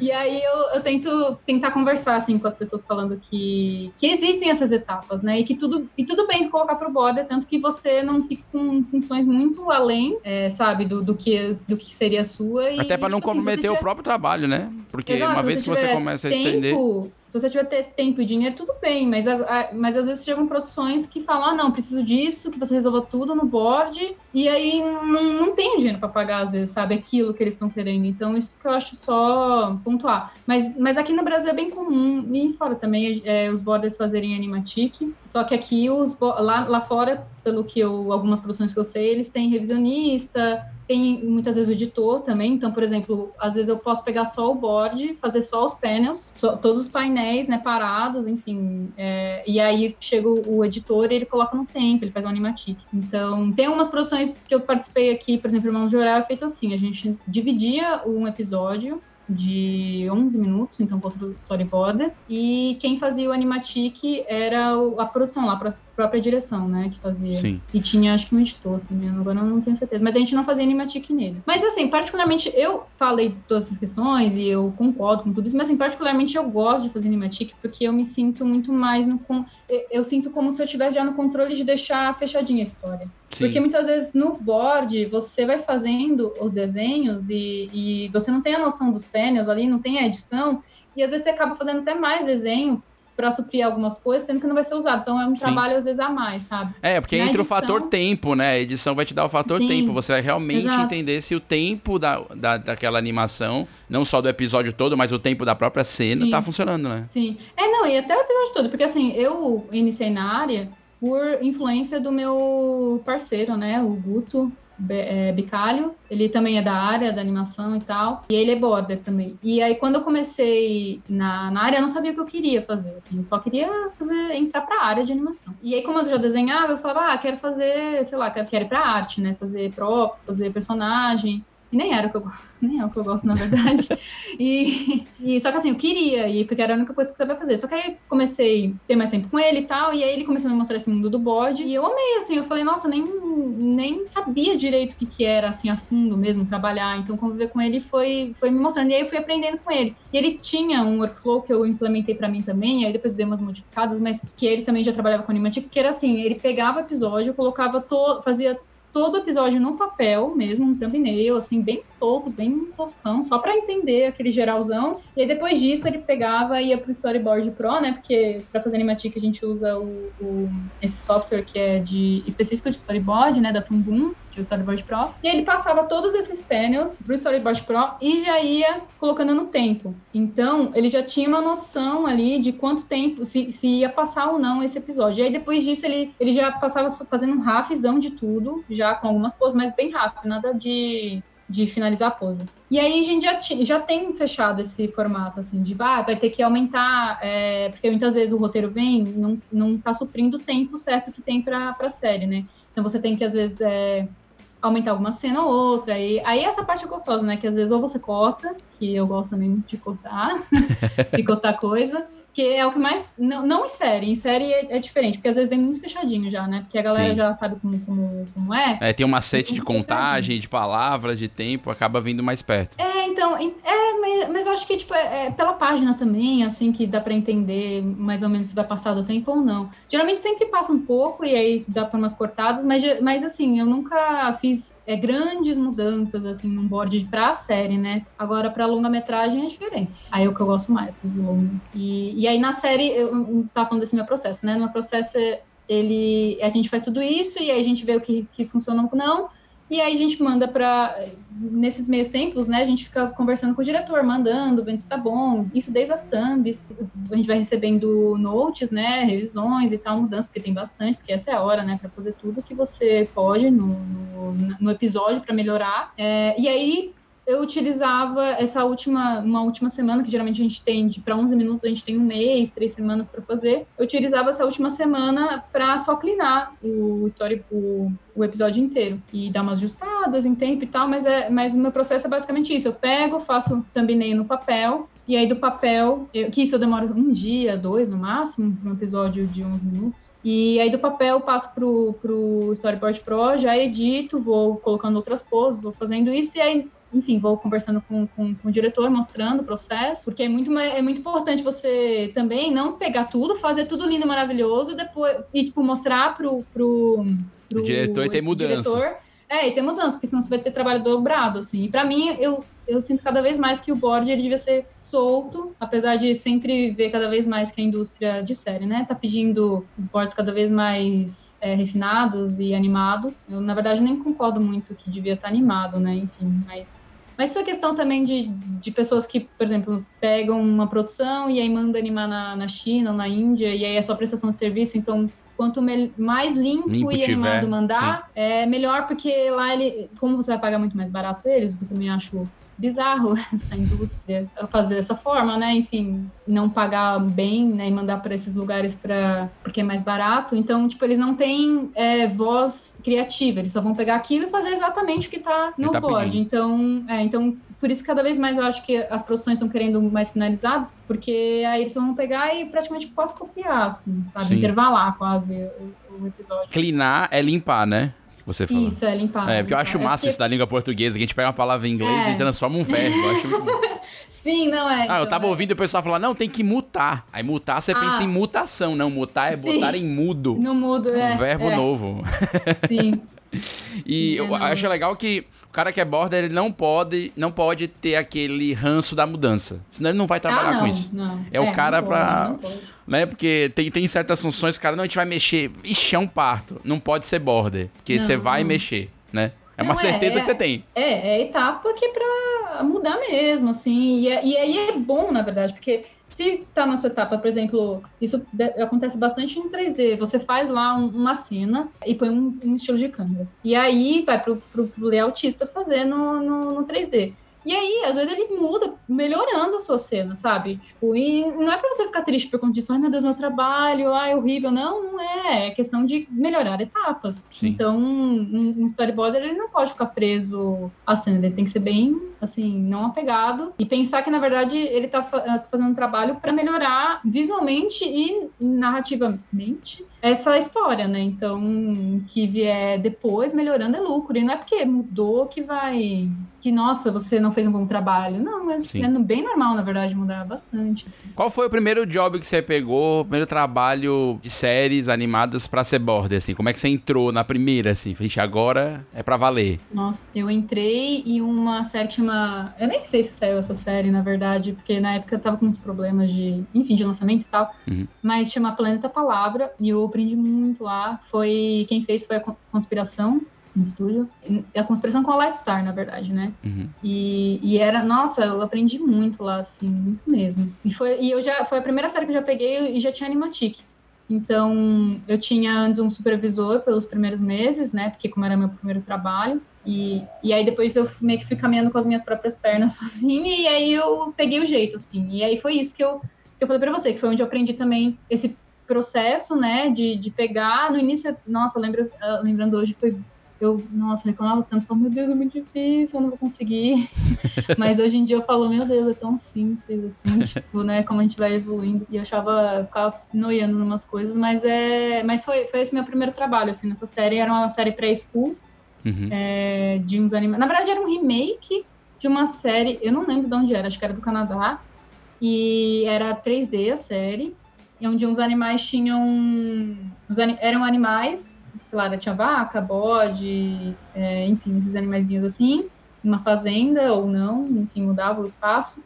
E aí eu, eu tento tentar conversar assim com as pessoas falando que, que existem essas etapas, né? E que tudo, e tudo bem colocar pro border, tanto que você não fique com funções muito além, é, sabe, do, do, que, do que seria a sua. E, Até pra não tipo assim, comprometer o tiver- próprio trabalho, né? Porque Exato, uma vez que você começa a tempo, estender. Se você tiver tempo e dinheiro, tudo bem, mas, a- a- mas às vezes chegam produções que falam, ah, não, preciso disso, que você resolva tudo no board, e aí não, não tem dinheiro para pagar, às vezes, sabe, aquilo que eles estão querendo. Então, isso que eu acho só pontuar. Mas, mas aqui no Brasil é bem comum, e fora também, é, os borders fazerem animatic, só que aqui, os, lá, lá fora, pelo que eu, algumas produções que eu sei, eles têm revisionista, tem muitas vezes o editor também. Então, por exemplo, às vezes eu posso pegar só o board, fazer só os painels, só- todos os painéis, né, parados, enfim. é, e aí chega o, editor e ele coloca no tempo, ele faz um animatic. Então, tem umas produções que eu participei aqui, por exemplo, Irmão de Orar, é feito assim: a gente dividia um episódio de 11 minutos, então contra o storyboarder, e quem fazia o animatic era a produção lá, própria direção, né, que fazia. Sim. E tinha, acho que um editor também, agora eu não tenho certeza. Mas a gente não fazia animatic nele. Mas, assim, particularmente, eu falei todas essas questões e eu concordo com tudo isso, mas, assim, particularmente eu gosto de fazer animatic porque eu me sinto muito mais no... eu- sinto como se eu estivesse já no controle de deixar fechadinha a história. Sim. Porque muitas vezes no board você vai fazendo os desenhos e, e você não tem a noção dos painels ali, não tem a edição, e às vezes você acaba fazendo até mais desenho para suprir algumas coisas, sendo que não vai ser usado. Então é um Sim. trabalho às vezes a mais, sabe? É, porque Na entra o edição- fator tempo, né? A edição vai te dar o fator Sim, tempo. Você vai realmente exato. entender se o tempo da, da, daquela animação, não só do episódio todo, mas o tempo da própria cena, Sim. tá funcionando, né? Sim. É, não, e até o episódio todo, porque assim, eu iniciei na área por influência do meu parceiro, né, o Guto Bicalho. Ele também é da área da animação e tal, e ele é border também. E aí, quando eu comecei na, na área, eu não sabia o que eu queria fazer, assim, eu só queria fazer, entrar pra área de animação. E aí, como eu já desenhava, eu falava, ah, quero fazer, sei lá, quero, quero ir pra arte, né, fazer prop, fazer personagem. E nem era o que eu, <laughs> nem é o que eu gosto, na verdade. <laughs> E, e só que assim, eu queria, e porque era a única coisa que eu sabia fazer. Só que aí comecei a ter mais tempo com ele e tal, e aí ele começou a me mostrar esse mundo do bode, e eu amei, assim, eu falei, nossa, nem, nem sabia direito o que, que era, assim, a fundo mesmo, trabalhar. Então, conviver com ele foi, foi me mostrando, e aí eu fui aprendendo com ele. E ele tinha um workflow que eu implementei pra mim também, e aí depois dei umas modificadas, mas que ele também já trabalhava com animatic, que era assim, ele pegava episódio, colocava, to, fazia todo episódio no papel mesmo, um thumbnail, assim, bem solto, bem toscão, só pra entender aquele geralzão. E aí depois disso ele pegava e ia pro Storyboard Pro, né? Porque pra fazer animatic a gente usa o, o- esse software que é de específico de Storyboard, né? Da Tumbum, que o Storyboard Pro. E ele passava todos esses painels pro Storyboard Pro e já ia colocando no tempo. Então, ele já tinha uma noção ali de quanto tempo, se, se ia passar ou não esse episódio. E aí, depois disso, ele, ele já passava fazendo um rafzão de tudo, já com algumas poses, mas bem rápido, nada de, de finalizar a pose. E aí, a gente já, já tem fechado esse formato, assim, de, ah, vai ter que aumentar, é, porque muitas vezes o roteiro vem, não, não tá suprindo o tempo certo que tem pra, pra série, né? Então, você tem que, às vezes, é, aumentar alguma cena ou outra. E aí essa parte é gostosa, né? Que às vezes ou você corta, que eu gosto também de cortar, <laughs> de cortar coisa. Que é o que mais. Não, não em série. Em série é, é diferente, porque às vezes vem muito fechadinho já, né? Porque a galera Sim. já sabe como, como, como é. É, tem uma sete de complicadinho. contagem, de palavras, de tempo, acaba vindo mais perto. É, então, é, mas, mas eu acho que, tipo, é, é pela página também, assim, que dá pra entender mais ou menos se vai passar do tempo ou não. Geralmente sempre passa um pouco e aí dá pra umas cortadas, mas, mas assim, eu nunca fiz é, grandes mudanças, assim, num board pra série, né? Agora, pra longa-metragem é diferente. Aí é o que eu gosto mais, fazer longa. E, e aí na série, eu, eu tava falando desse meu processo, né? No meu processo, é- ele, a gente faz tudo isso e aí a gente vê o que, que funciona ou não. E aí a gente manda para nesses meios tempos, né, a gente fica conversando com o diretor, mandando, vendo se tá bom. Isso desde as thumbs. A gente vai recebendo notes, né, revisões e tal, mudanças, porque tem bastante, porque essa é a hora, né, para fazer tudo que você pode no, no, no episódio para melhorar. É, e aí eu utilizava essa última, uma última semana, que geralmente a gente tem para 11 minutos, a gente tem um mês, três semanas para fazer. Eu utilizava essa última semana para só clinar o, story, o, o episódio inteiro e dar umas ajustadas em tempo e tal, mas, é, mas o meu processo é basicamente isso. Eu pego, faço thumbnail no papel, e aí do papel, eu, que isso eu demoro um dia, dois no máximo, um episódio de 11 minutos. E aí do papel passo pro, pro Storyboard Pro, já edito, vou colocando outras poses, vou fazendo isso, e aí enfim, vou conversando com, com, com, o diretor, mostrando o processo, porque é muito, é muito importante você também não pegar tudo, fazer tudo lindo, maravilhoso, depois, e, tipo, mostrar pro, pro, pro o diretor e ter mudança. Diretor, é, e ter mudança, porque senão você vai ter trabalho dobrado, assim. E pra mim, eu, eu sinto cada vez mais que o board ele devia ser solto, apesar de sempre ver cada vez mais que a indústria de série, né, tá pedindo os boards cada vez mais é, refinados e animados. Eu, na verdade, nem concordo muito que devia estar tá animado, né, enfim, mas mas isso é questão também de, de pessoas que, por exemplo, pegam uma produção e aí mandam animar na, na China ou na Índia, e aí é só prestação de serviço, então quanto mais limpo, limpo e animado tiver, mandar, sim. é melhor, porque lá ele, como você vai pagar muito mais barato eles, o que eu também acho bizarro <laughs> essa indústria fazer dessa forma, né? Enfim, não pagar bem, né? E mandar para esses lugares para porque é mais barato. Então, tipo, eles não têm é, voz criativa. Eles só vão pegar aquilo e fazer exatamente o que está no tá board. Pedindo. Então, é, então por isso cada vez mais eu acho que as produções estão querendo mais finalizadas, porque aí eles vão pegar e praticamente quase copiar, assim, sabe? Sim. Intervalar quase o, o episódio. Cleanar é limpar, né? Você falou. Isso, é limpar. É, porque eu acho é massa porque... isso da língua portuguesa, que a gente pega uma palavra em inglês é. e transforma um verbo. Eu acho muito bom. <laughs> Sim, não é. Ah, eu então, tava é. ouvindo o pessoal falar, não, tem que mutar. Aí mutar, você ah. pensa em mutação. Não, mutar é Sim. botar em mudo. No mudo, é. Um verbo é. novo. Sim. <laughs> e eu acho legal que o cara que é border, ele não pode, não pode ter aquele ranço da mudança. Senão ele não vai trabalhar ah, não, com isso. Não. É, o cara pode, pra. Né? Porque tem, tem certas funções, cara, não, a gente vai mexer. Ixi, é um parto. Não pode ser border. Porque você vai mexer né? É uma não, certeza é, que você tem. É, é etapa que é pra mudar mesmo, assim. E, é, e aí é bom, na verdade, porque se tá na sua etapa, por exemplo, isso acontece bastante em 3D. Você faz lá um, uma cena e põe um, um, estilo de câmera. E aí vai pro, pro layoutista fazer no, no, no 3D. E aí, às vezes, ele muda, melhorando a sua cena, sabe? Tipo, e não é pra você ficar triste por conta disso, ai meu Deus, meu trabalho, ai, horrível. Não, não é. É questão de melhorar etapas. Sim. Então, um, um storyboard, ele não pode ficar preso à cena, ele tem que ser bem, assim, não apegado. E pensar que, na verdade, ele tá, tá fazendo um trabalho para melhorar visualmente e narrativamente essa história, né? Então, que vier depois melhorando é lucro. E não é porque mudou que vai. Que, nossa, você não fez um bom trabalho. Não, é, é bem normal, na verdade, mudar bastante. Assim. Qual foi o primeiro job que você pegou, o primeiro trabalho de séries animadas pra ser border, assim? Como é que você entrou na primeira, assim? Vixe, agora é pra valer. Nossa, eu entrei em uma série que chama. Eu nem sei se saiu essa série, na verdade, porque na época eu tava com uns problemas de. Enfim, de lançamento e tal. Uhum. Mas chama Planeta Palavra. E o aprendi muito lá. Foi quem fez foi a conspiração no estúdio. A conspiração com a Light Star, na verdade, né? Uhum. E, e era, nossa, eu aprendi muito lá, assim, muito mesmo. E foi, e eu já, foi a primeira série que eu já peguei e já tinha Animatic. Então, eu tinha antes um supervisor pelos primeiros meses, né? Porque como era meu primeiro trabalho. E, e aí depois eu meio que fui caminhando com as minhas próprias pernas <laughs> sozinha. E aí eu peguei o jeito, assim. E aí foi isso que eu, que eu falei pra você, que foi onde eu aprendi também esse processo, né, de, de pegar. No início, nossa, lembro, ah, lembrando hoje, foi. Eu, nossa, reclamava tanto, falava, meu Deus, é muito difícil, eu não vou conseguir. <laughs> Mas hoje em dia eu falo, meu Deus, é tão simples, assim, <laughs> tipo, né, como a gente vai evoluindo. E eu achava, ficava noiando em umas coisas, mas é. Mas foi, foi esse meu primeiro trabalho, assim, nessa série. Era uma série pré-school, uhum. é, de uns animais. Na verdade, era um remake de uma série, eu não lembro de onde era, acho que era do Canadá. E era 3D a série onde uns animais tinham. eram animais, sei lá, tinha vaca, bode, é, enfim, esses animaizinhos assim, uma fazenda ou não, enfim, mudava o espaço.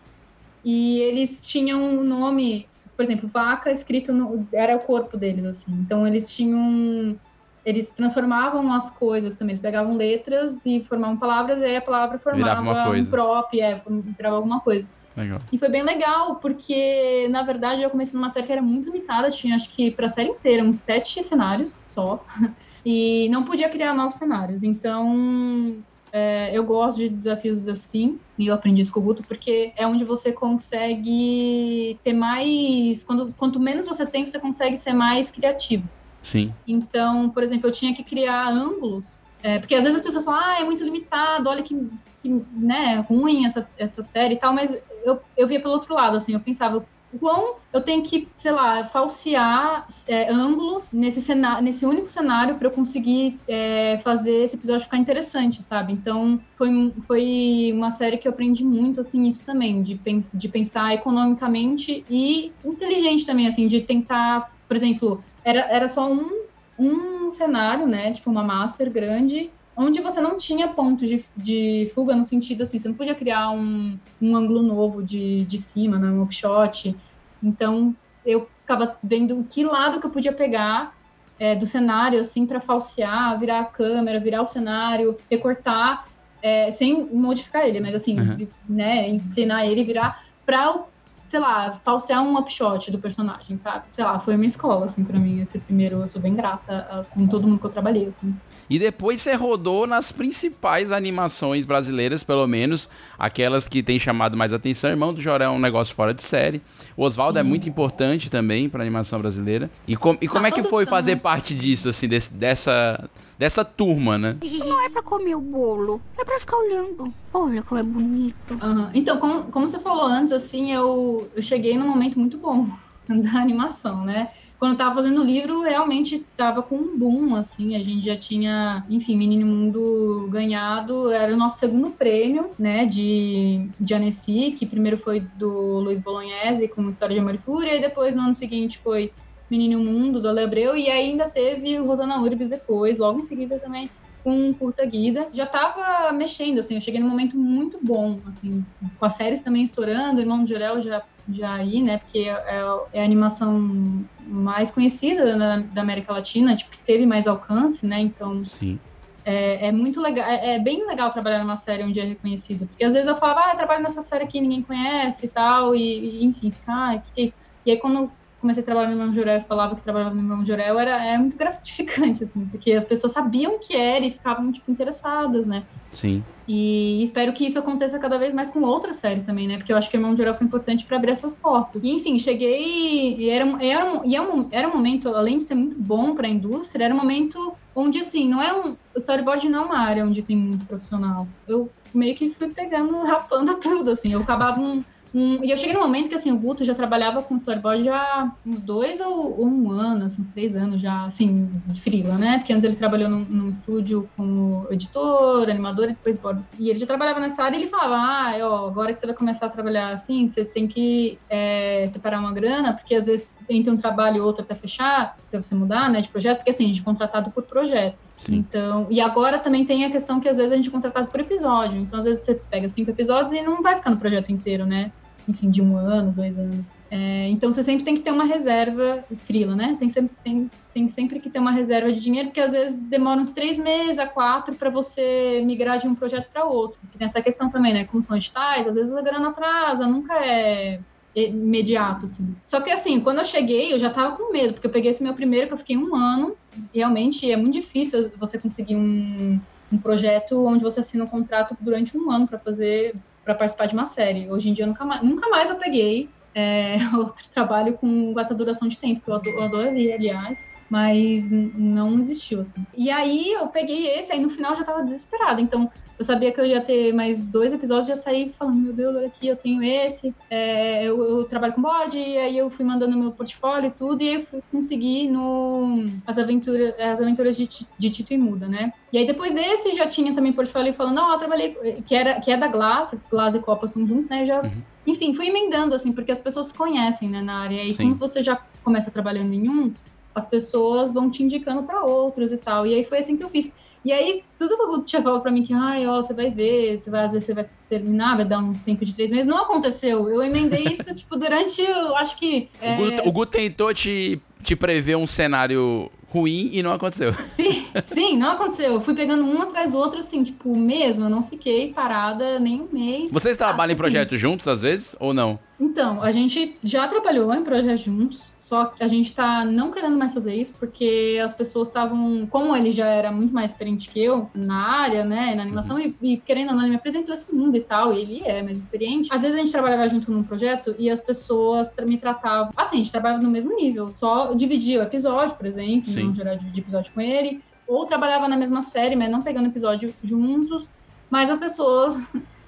E eles tinham um nome, por exemplo, vaca escrito no. era o corpo deles, assim. Então eles tinham eles transformavam as coisas também. Eles pegavam letras e formavam palavras, e aí a palavra formava um prop, é, virava alguma coisa. Legal. E foi bem legal, porque, na verdade, eu comecei numa série que era muito limitada, tinha, acho que, pra série inteira, uns sete cenários só, <laughs> e não podia criar novos cenários. Então, é, eu gosto de desafios assim, e eu aprendi isso com o Guto, porque é onde você consegue ter mais... Quando, quanto menos você tem, você consegue ser mais criativo. Sim. Então, por exemplo, eu tinha que criar ângulos, é, porque às vezes as pessoas falam, ah, é muito limitado, olha que, que né, ruim essa, essa série e tal, mas eu, eu via pelo outro lado, assim, eu pensava, quão eu tenho que, sei lá, falsear é, ângulos nesse, cenário, nesse único cenário para eu conseguir é, fazer esse episódio ficar interessante, sabe? Então, foi, foi uma série que eu aprendi muito, assim, isso também, de, pens de pensar economicamente e inteligente também, assim, de tentar, por exemplo, era, era só um, um cenário, né? Tipo, uma master grande, onde você não tinha ponto de, de fuga no sentido assim, você não podia criar um, um ângulo novo de, de cima, né? Um upshot. Então, eu ficava vendo que lado que eu podia pegar é, do cenário, assim, para falsear, virar a câmera, virar o cenário, recortar, é, sem modificar ele, mas assim, Uhum. né? Inclinar ele e virar para sei lá, falsear um upshot do personagem, sabe? Sei lá, foi uma escola, assim, pra mim, esse primeiro, eu sou bem grata a, com todo mundo que eu trabalhei, assim. E depois você rodou nas principais animações brasileiras, pelo menos aquelas que têm chamado mais atenção. Irmão do Joré é um negócio fora de série. O Oswaldo é muito importante também pra animação brasileira. E, com- e como A é que foi fazer parte disso, assim, desse- dessa, dessa turma, né? Não é pra comer o bolo, é pra ficar olhando. Olha como é bonito. Aham. Então, como, como você falou antes, assim, eu, eu cheguei num momento muito bom <laughs> da animação, né? Quando eu tava fazendo o livro, realmente tava com um boom, assim, a gente já tinha, enfim, Menino Mundo ganhado, era o nosso segundo prêmio, né, de, de Annecy, que primeiro foi do Luiz Bolognese com História de Amor e Fúria, e depois no ano seguinte foi Menino Mundo, do Ale Abreu, e ainda teve o Rosana Urbis depois, logo em seguida também, com curta guida. Já tava mexendo, assim, eu cheguei num momento muito bom, assim, com as séries também estourando, Irmão de Jorel já, já aí, né, porque é, é a animação mais conhecida na- da América Latina, tipo, que teve mais alcance, né, então Sim. é, é muito legal, é, é bem legal trabalhar numa série onde é reconhecida, porque às vezes eu falava, ah, eu trabalho nessa série aqui, ninguém conhece e tal, e, e, enfim, fica, ah, que que é isso? E aí quando comecei a trabalhar no Jorel e falava que trabalhava no Irmão Jorel, era, era muito gratificante, assim, porque as pessoas sabiam o que era e ficavam, tipo, interessadas, né? Sim. E espero que isso aconteça cada vez mais com outras séries também, né? Porque eu acho que o Irmão de Jorel foi importante para abrir essas portas. E, enfim, cheguei e era, um- era, um, e é um, era um momento, além de ser muito bom para a indústria, era um momento onde, assim, não é um... O storyboard não é uma área onde tem muito profissional. Eu meio que fui pegando, rapando tudo, assim. Eu acabava um... um- e eu cheguei num momento que, assim, o Guto já trabalhava com storyboard já há uns dois ou, ou um ano, assim, uns três anos já, assim, de frila, né? Porque antes ele trabalhou num, num estúdio como editor, animador e depois board. E ele já trabalhava nessa área e ele falava, ah, ó, agora que você vai começar a trabalhar assim, você tem que é, separar uma grana, porque às vezes entre um trabalho e outro até fechar, até você mudar, né, de projeto, porque assim, a gente é contratado por projeto. Sim. Então, e agora também tem a questão que às vezes a gente é contratado por episódio. Então, às vezes você pega cinco episódios e não vai ficar no projeto inteiro, né? Enfim, de um ano, dois anos. É, então, você sempre tem que ter uma reserva, frila, né? Tem, sempre, tem, tem sempre que ter uma reserva de dinheiro, porque às vezes demora uns três meses a quatro para você migrar de um projeto para outro. Porque tem essa questão também, né? Como são editais, às vezes a grana atrasa, nunca é imediato, assim. Só que, assim, quando eu cheguei, eu já tava com medo, porque eu peguei esse meu primeiro, que eu fiquei um ano, realmente é muito difícil você conseguir um, um projeto onde você assina um contrato durante um ano para fazer, para participar de uma série. Hoje em dia, nunca mais, nunca mais eu peguei é, <laughs> outro trabalho com essa duração de tempo, que eu adoraria, aliás, mas não existiu, assim. E aí, eu peguei esse, aí no final eu já tava desesperada, então eu sabia que eu ia ter mais dois episódios, já saí falando, meu Deus, olha aqui, eu tenho esse, é, eu, eu trabalho com bode, e aí eu fui mandando meu portfólio e tudo, e eu fui conseguir no as aventuras, as aventuras de, de Tito e Muda, né? E aí depois desse já tinha também portfólio falando, não, eu trabalhei, que era que é da Glass, Glass e Copa são juntos, né? Eu já, enfim, fui emendando assim, porque as pessoas se conhecem, né, na área. E aí Sim. quando você já começa trabalhando em um, as pessoas vão te indicando para outros e tal. E aí foi assim que eu fiz. E aí, tudo que o Guto tinha falado pra mim que, ai, ó, você vai ver, você vai, às vezes você vai terminar, vai dar um tempo de três meses. Não aconteceu. Eu emendei isso, <laughs> tipo, durante, eu acho que. é, O Guto, o Guto tentou te, te prever um cenário ruim e não aconteceu. <laughs> Sim, sim, não aconteceu. Eu fui pegando um atrás do outro, assim, tipo, mesmo. Eu não fiquei parada nem um mês. Vocês trabalham em Assim, projetos juntos às vezes ou não? Então, a gente já trabalhou em projetos juntos, só que a gente tá não querendo mais fazer isso, porque as pessoas estavam. Como ele já era muito mais experiente que eu na área, né, na animação, e, e querendo ou não, ele me apresentou esse mundo e tal, e ele é mais experiente. Às vezes a gente trabalhava junto num projeto e as pessoas me tratavam. Assim, a gente trabalhava no mesmo nível, só dividia o episódio, por exemplo, Sim. não gerar dividir episódio com ele, ou trabalhava na mesma série, mas não pegando episódio juntos, mas as pessoas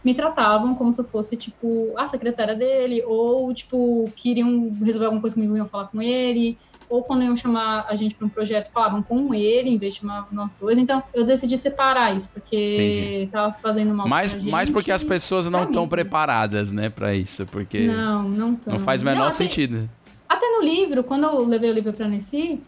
me tratavam como se eu fosse, tipo, a secretária dele, ou, tipo, queriam resolver alguma coisa comigo e iam falar com ele, ou quando iam chamar a gente para um projeto, falavam com ele, em vez de chamar nós dois. Então, eu decidi separar isso, porque Entendi. tava fazendo mal Mais, pra gente. mais porque as pessoas não estão preparadas, né, pra isso. Porque Não, não tão. não faz o menor Não, assim, sentido. Até no livro, quando eu levei o livro pra Nessi,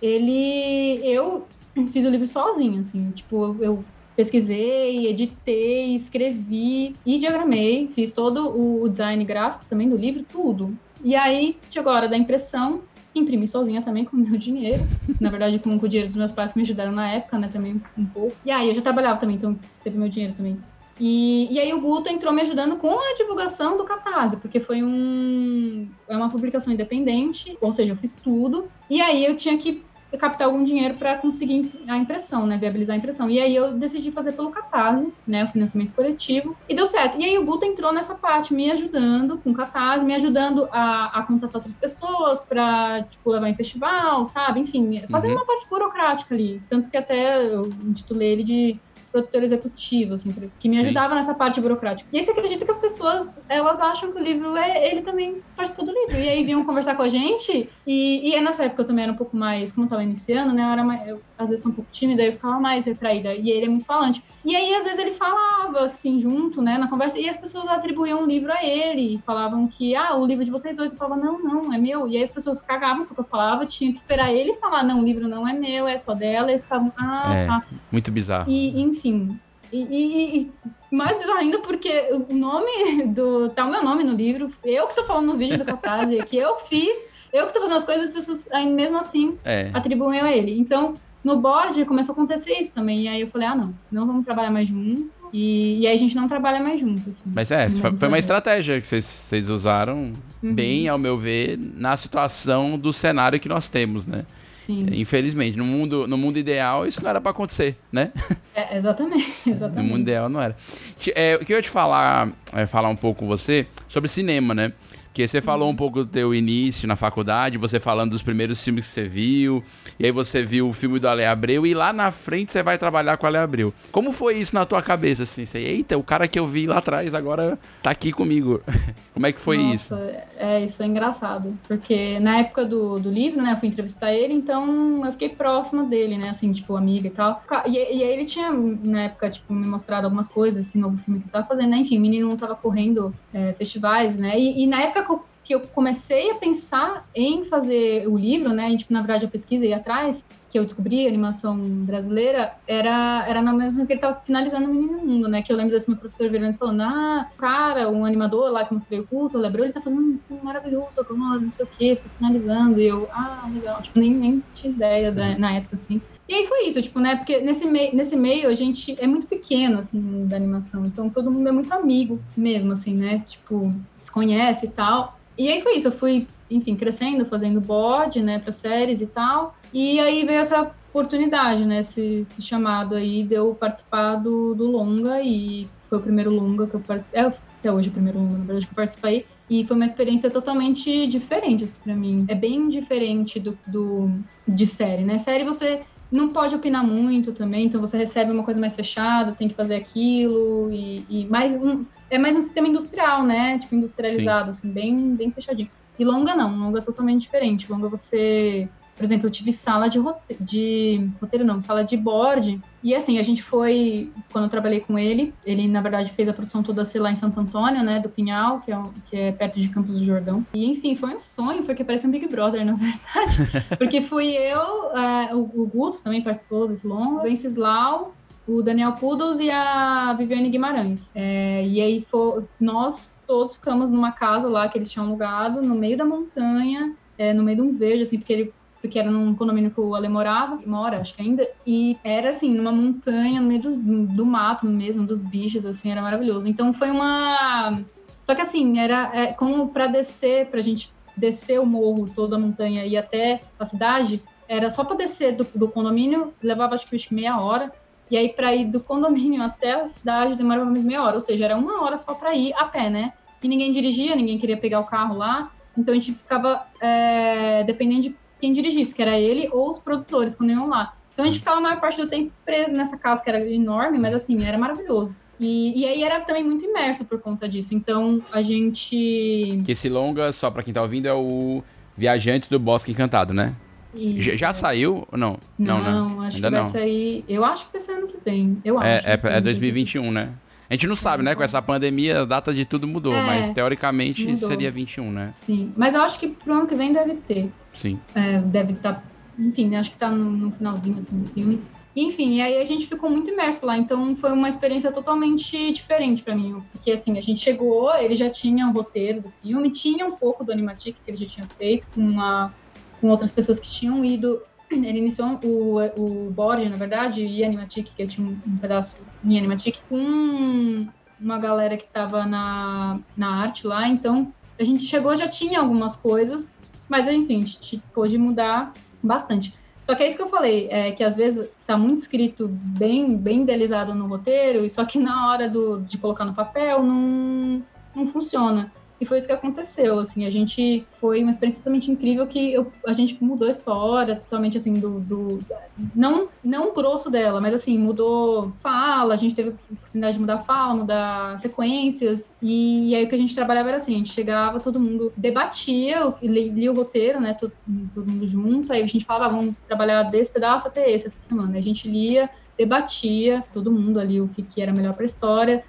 ele. Eu fiz o livro sozinha, assim. Tipo, eu pesquisei, editei, escrevi e diagramei. Fiz todo o, design gráfico também do livro, tudo. E aí, chegou a hora da impressão. Imprimi sozinha também com o meu <laughs> dinheiro. Na verdade, com, com o dinheiro dos meus pais que me ajudaram na época, né? Também um pouco. E aí, eu já trabalhava também, então teve meu dinheiro também. E, e aí o Guto entrou me ajudando com a divulgação do Catarse, porque foi um é uma publicação independente, ou seja, eu fiz tudo. E aí eu tinha que captar algum dinheiro para conseguir a impressão, né, viabilizar a impressão. E aí eu decidi fazer pelo Catarse, né, o financiamento coletivo, e deu certo. E aí o Guto entrou nessa parte, me ajudando com o Catarse, me ajudando a, a contatar outras pessoas para tipo, levar em festival, sabe? Enfim, fazendo Uhum. uma parte burocrática ali. Tanto que até eu intitulei ele de produtor executivo, assim, que me Sim. ajudava nessa parte burocrática. E aí você acredita que as pessoas, elas acham que o livro é, ele também participou do livro. E aí vinham <laughs> conversar com a gente, e, e aí nessa época eu também era um pouco mais, como eu tava iniciando, né, eu era mais, eu, às vezes sou um pouco tímida, eu ficava mais retraída, e ele é muito falante. E aí, às vezes, ele falava, assim, junto, né, na conversa, e as pessoas atribuíam o livro a ele, e falavam que, ah, o livro de vocês dois, eu falava, não, não, é meu. E aí as pessoas cagavam porque eu falava, tinha que esperar ele falar, não, o livro não é meu, é só dela, e eles ficavam, ah, É. tá. Muito bizarro. E, enfim. E, e- e mais bizarro ainda porque o nome do. Tá o meu nome no livro, eu que tô falando no vídeo do Catarse, que eu fiz, eu que tô fazendo as coisas, as pessoas aí mesmo assim É. atribuem a ele. Então, no board começou a acontecer isso também. E aí eu falei, ah, não, não vamos trabalhar mais junto. E, e aí a gente não trabalha mais junto. Assim, Mas é, foi, foi uma projeto. estratégia que vocês, vocês usaram Uhum. bem, ao meu ver, na situação do cenário que nós temos, né? Sim, Infelizmente, no mundo, no mundo ideal, isso não era pra acontecer, né? é, exatamente. <laughs> No exatamente. mundo ideal não era. Ti- É, eu queria te falar, é, falar um pouco com você sobre cinema, né? Porque você falou um pouco do teu início na faculdade, você falando dos primeiros filmes que você viu, e aí você viu o filme do Ale Abreu, e lá na frente você vai trabalhar com o Ale Abreu. Como foi isso na tua cabeça, assim? Você, eita, o cara que eu vi lá atrás agora tá aqui comigo. <laughs> Como é que foi isso? Nossa, É, isso é engraçado. Porque na época do, do livro, né, eu fui entrevistar ele, então eu fiquei próxima dele, né, assim, tipo, amiga e tal. E, e aí ele tinha, na época, tipo, me mostrado algumas coisas, esse novo filme que ele tava fazendo, né, enfim, o menino não tava correndo é, festivais, né, e, e na época que eu, eu comecei a pensar em fazer o livro, né, e, tipo, na verdade a pesquisa ia atrás, que eu descobri animação brasileira, era, era na mesma que ele tava finalizando o Menino Mundo, né? Que eu lembro desse meu professor virando e falando, ah, o cara, um animador lá que eu mostrei o culto, o Lebrou, ele tá fazendo um filme maravilhoso, agora, não sei o quê, tá finalizando. E eu, ah, legal. Tipo, nem, nem tinha ideia da- na época, assim. E aí foi isso, tipo, né? Porque nesse, mei nesse meio a gente é muito pequeno, assim, da animação. Então todo mundo é muito amigo mesmo, assim, né? Tipo, se conhece e tal. E aí foi isso, eu fui, enfim, crescendo, fazendo board, né, para séries e tal. E aí veio essa oportunidade, né, esse, esse chamado aí de eu participar do, do longa e foi o primeiro longa que eu participei, é até hoje o primeiro longa, na verdade, que eu participei. E foi uma experiência totalmente diferente, assim, pra mim. É bem diferente do, do de série, né? Série você não pode opinar muito também, então você recebe uma coisa mais fechada, tem que fazer aquilo e, e mais um, é mais um sistema industrial, né? Tipo industrializado, assim, bem bem fechadinho. E longa não, longa é totalmente diferente. Longa você, por exemplo, eu tive sala de roteiro, de roteiro não, sala de board. E assim, a gente foi, quando eu trabalhei com ele, ele na verdade fez a produção toda ser lá em Santo Antônio, né, do Pinhal, que é, que é perto de Campos do Jordão. E enfim, foi um sonho, porque parece um Big Brother, na verdade. <laughs> porque fui eu, eh, o, o Guto também participou desse longo, o Venceslau, o Daniel Poodles e a Viviane Guimarães. É, e aí fo- nós todos ficamos numa casa lá que eles tinham alugado, no meio da montanha, é, no meio de um verde, assim, porque ele porque era num condomínio que o Ale morava, mora, acho que ainda, e era assim, numa montanha, no meio dos- do mato mesmo, dos bichos, assim, era maravilhoso. Então foi uma. Só que assim, era é, como para descer, pra gente descer o morro, toda a montanha e até a cidade, era só para descer do, do condomínio, levava acho que meia hora. E aí, para ir do condomínio até a cidade, demorava meia hora. Ou seja, era uma hora só para ir a pé, né? E ninguém dirigia, ninguém queria pegar o carro lá. Então a gente ficava é, dependendo de quem dirigisse, que era ele ou os produtores quando iam lá. Então a gente ficava a maior parte do tempo preso nessa casa que era enorme, mas assim, era maravilhoso. E, e aí era também muito imerso por conta disso. Então a gente. Que esse longa, só pra quem tá ouvindo, é o Viajante do Bosque Encantado, né? Isso. Já, saiu ou não? Não, né? acho Ainda que vai não. sair. Eu acho que vai ser ano que vem. Eu acho. É, ser é, é ano que 2021, né? A gente não sabe, né? Com essa pandemia, a data de tudo mudou, É, mas teoricamente mudou. seria 21, né? Sim. Mas eu acho que pro ano que vem deve ter. Sim. É, deve estar. enfim, né, acho que tá no, no finalzinho assim, do filme. E, enfim, e aí a gente ficou muito imerso lá, então foi uma experiência totalmente diferente para mim, porque assim, a gente chegou, ele já tinha um roteiro do filme, tinha um pouco do Animatic que ele já tinha feito com, uma, com outras pessoas que tinham ido. Ele iniciou o, o Borges, na verdade, e Animatic, que ele tinha um, pedaço em Animatic, com uma galera que estava na, na arte lá, então a gente chegou, já tinha algumas coisas, mas enfim, a gente pôde mudar bastante. Só que é isso que eu falei, é que às vezes tá muito escrito bem, bem idealizado no roteiro, só que na hora do, de colocar no papel não, não funciona. E foi isso que aconteceu, assim, a gente foi uma experiência totalmente incrível que eu, a gente mudou a história totalmente, assim, do, do não, não o grosso dela, mas assim, mudou fala, a gente teve a oportunidade de mudar fala, mudar sequências, e, e aí o que a gente trabalhava era assim, a gente chegava, todo mundo debatia, lia o roteiro, né, todo, todo mundo junto, aí a gente falava, ah, vamos trabalhar desse pedaço até esse essa semana, a gente lia, debatia, todo mundo ali o que, que era melhor para a história,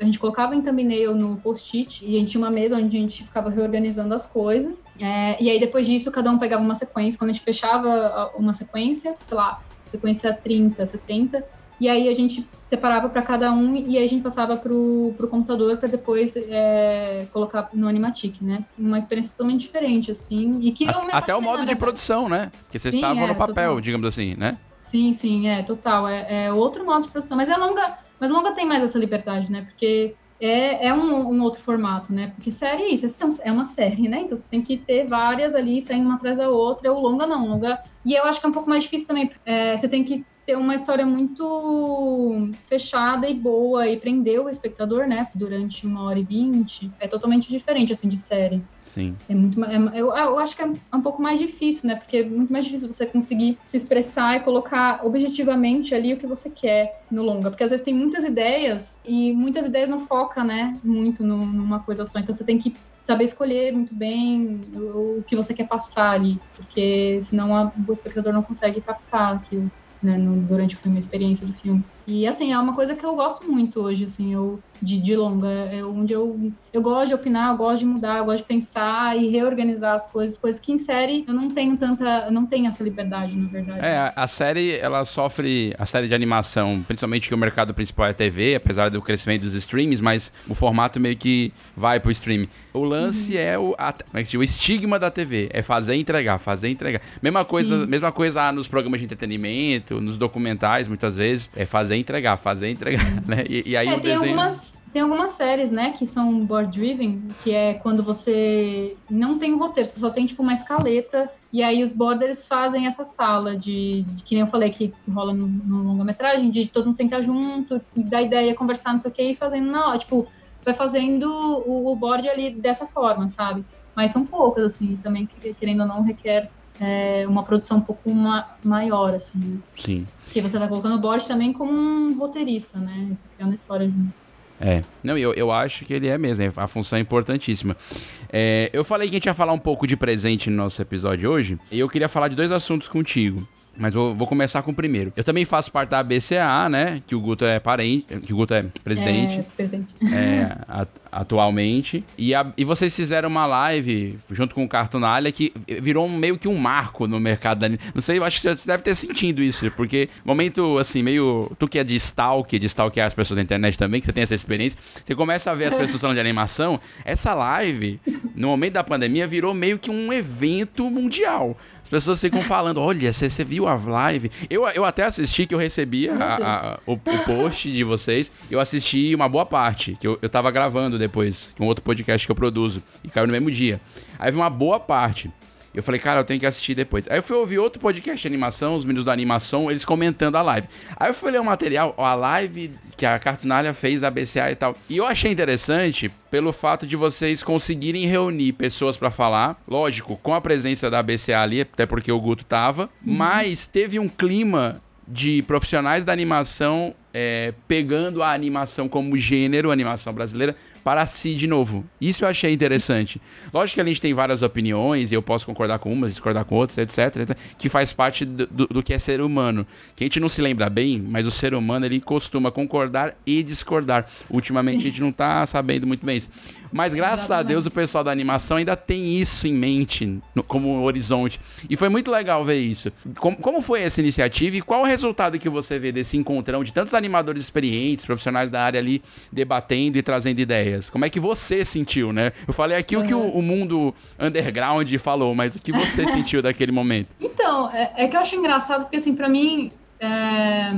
a gente colocava em thumbnail no post-it e a gente tinha uma mesa onde a gente ficava reorganizando as coisas. É, e aí, depois disso, cada um pegava uma sequência. Quando a gente fechava uma sequência, sei lá, sequência 30, 70, e aí a gente separava para cada um e aí a gente passava pro, pro computador para depois é, colocar no Animatic, né? Uma experiência totalmente diferente, assim. E que A- Até o modo de produção, né? Porque vocês Sim, estavam é, no papel, total. digamos assim, né? Sim, sim, é, total. É, é outro modo de produção. Mas é longa, mas longa tem mais essa liberdade, né? Porque é, é um, um outro formato, né? Porque série é isso, é uma série, né? Então você tem que ter várias ali, saindo uma atrás da outra. O longa não, longa. E eu acho que é um pouco mais difícil também. É, você tem que ter uma história muito fechada e boa e prender o espectador, né? Durante uma hora e vinte. É totalmente diferente, assim, de série. Sim. É muito é- eu, eu acho que é um pouco mais difícil, né? Porque é muito mais difícil você conseguir se expressar e colocar objetivamente ali o que você quer no longa. Porque às vezes tem muitas ideias e muitas ideias não focam, né? Muito no- numa coisa só. Então você tem que saber escolher muito bem o, o que você quer passar ali. Porque senão a- o espectador não consegue captar aquilo. Né, no- durante o filme, a experiência do filme. E assim, é uma coisa que eu gosto muito hoje, assim, eu, de, de longa. É onde eu, eu gosto de opinar, eu gosto de mudar, eu gosto de pensar e reorganizar as coisas, coisas que em série eu não tenho tanta. eu não tenho essa liberdade, na verdade. É, a, a série, ela sofre, a série de animação, principalmente que o mercado principal é a TV, apesar do crescimento dos streams, mas o formato meio que vai pro stream. O lance é o, a, é o estigma da TV, é fazer entregar, fazer entregar. Mesma coisa, Sim. mesma coisa nos programas de entretenimento, nos documentais, muitas vezes, é fazer e entregar, fazer entregar, né? E, e aí É, o tem desenho... algumas, tem algumas séries, né, que são board driven, que é quando você não tem um roteiro, você só tem tipo uma escaleta, e aí os borders fazem essa sala de, de que nem eu falei que rola no, no longa-metragem, de todo mundo sentar junto, dar ideia, conversar, não sei o que, e fazendo na hora, tipo, vai fazendo o, o board ali dessa forma, sabe? Mas são poucas, assim, também, que, querendo ou não, requer é, uma produção um pouco ma maior, assim, né? Sim. Porque você tá colocando o board também como um roteirista, né? Criando história junto. É. Não, eu, eu acho que ele é mesmo. A função é importantíssima. É, eu falei que a gente ia falar um pouco de presente no nosso episódio hoje. E eu queria falar de dois assuntos contigo. Mas vou, vou começar com o primeiro. Eu também faço parte da BCA, né? Que o Guto é parente. Que o Guto é presidente. É, presente. é, a- atualmente. E, a- e vocês fizeram uma live junto com o Cartonalia que virou um- meio que um marco no mercado da. Não sei, eu acho que você deve ter sentido isso, porque momento assim, meio. Tu que é de stalk, de stalkear as pessoas da internet também, que você tem essa experiência, você começa a ver as pessoas falando de animação. Essa live, no momento da pandemia, virou meio que um evento mundial. As pessoas ficam falando, olha, você, você viu a live? Eu, eu até assisti, que eu recebi a- a- o, o post de vocês. Eu assisti uma boa parte, que eu, eu tava gravando depois, um outro podcast que eu produzo. E caiu no mesmo dia. Aí vi uma boa parte. Eu falei, cara, eu tenho que assistir depois. Aí eu fui ouvir outro podcast de animação, os meninos da animação, eles comentando a live. Aí eu fui ler o material, ó, a live que a Cartunalha fez da BCA e tal. E eu achei interessante pelo fato de vocês conseguirem reunir pessoas pra falar, lógico, com a presença da BCA ali, até porque o Guto tava, mas teve um clima de profissionais da animação é, pegando a animação como gênero, a animação brasileira, para si de novo. Isso eu achei interessante. Lógico que a gente tem várias opiniões, e eu posso concordar com umas, discordar com outras, etc, etc, que faz parte do, do- que é ser humano. Que a gente não se lembra bem, mas o ser humano ele costuma concordar e discordar. Ultimamente a gente não tá sabendo muito bem isso. Mas graças a Exatamente. Deus o pessoal da animação ainda tem isso em mente no- como horizonte. E foi muito legal ver isso. Como, como foi essa iniciativa e qual o resultado que você vê desse encontrão de tantos animadores experientes, profissionais da área ali debatendo e trazendo ideias? Como é que você sentiu, né? Eu falei aqui o que o, o mundo underground falou, mas o que você <laughs> sentiu daquele momento? Então, é, é que eu acho engraçado, porque assim, pra mim, é,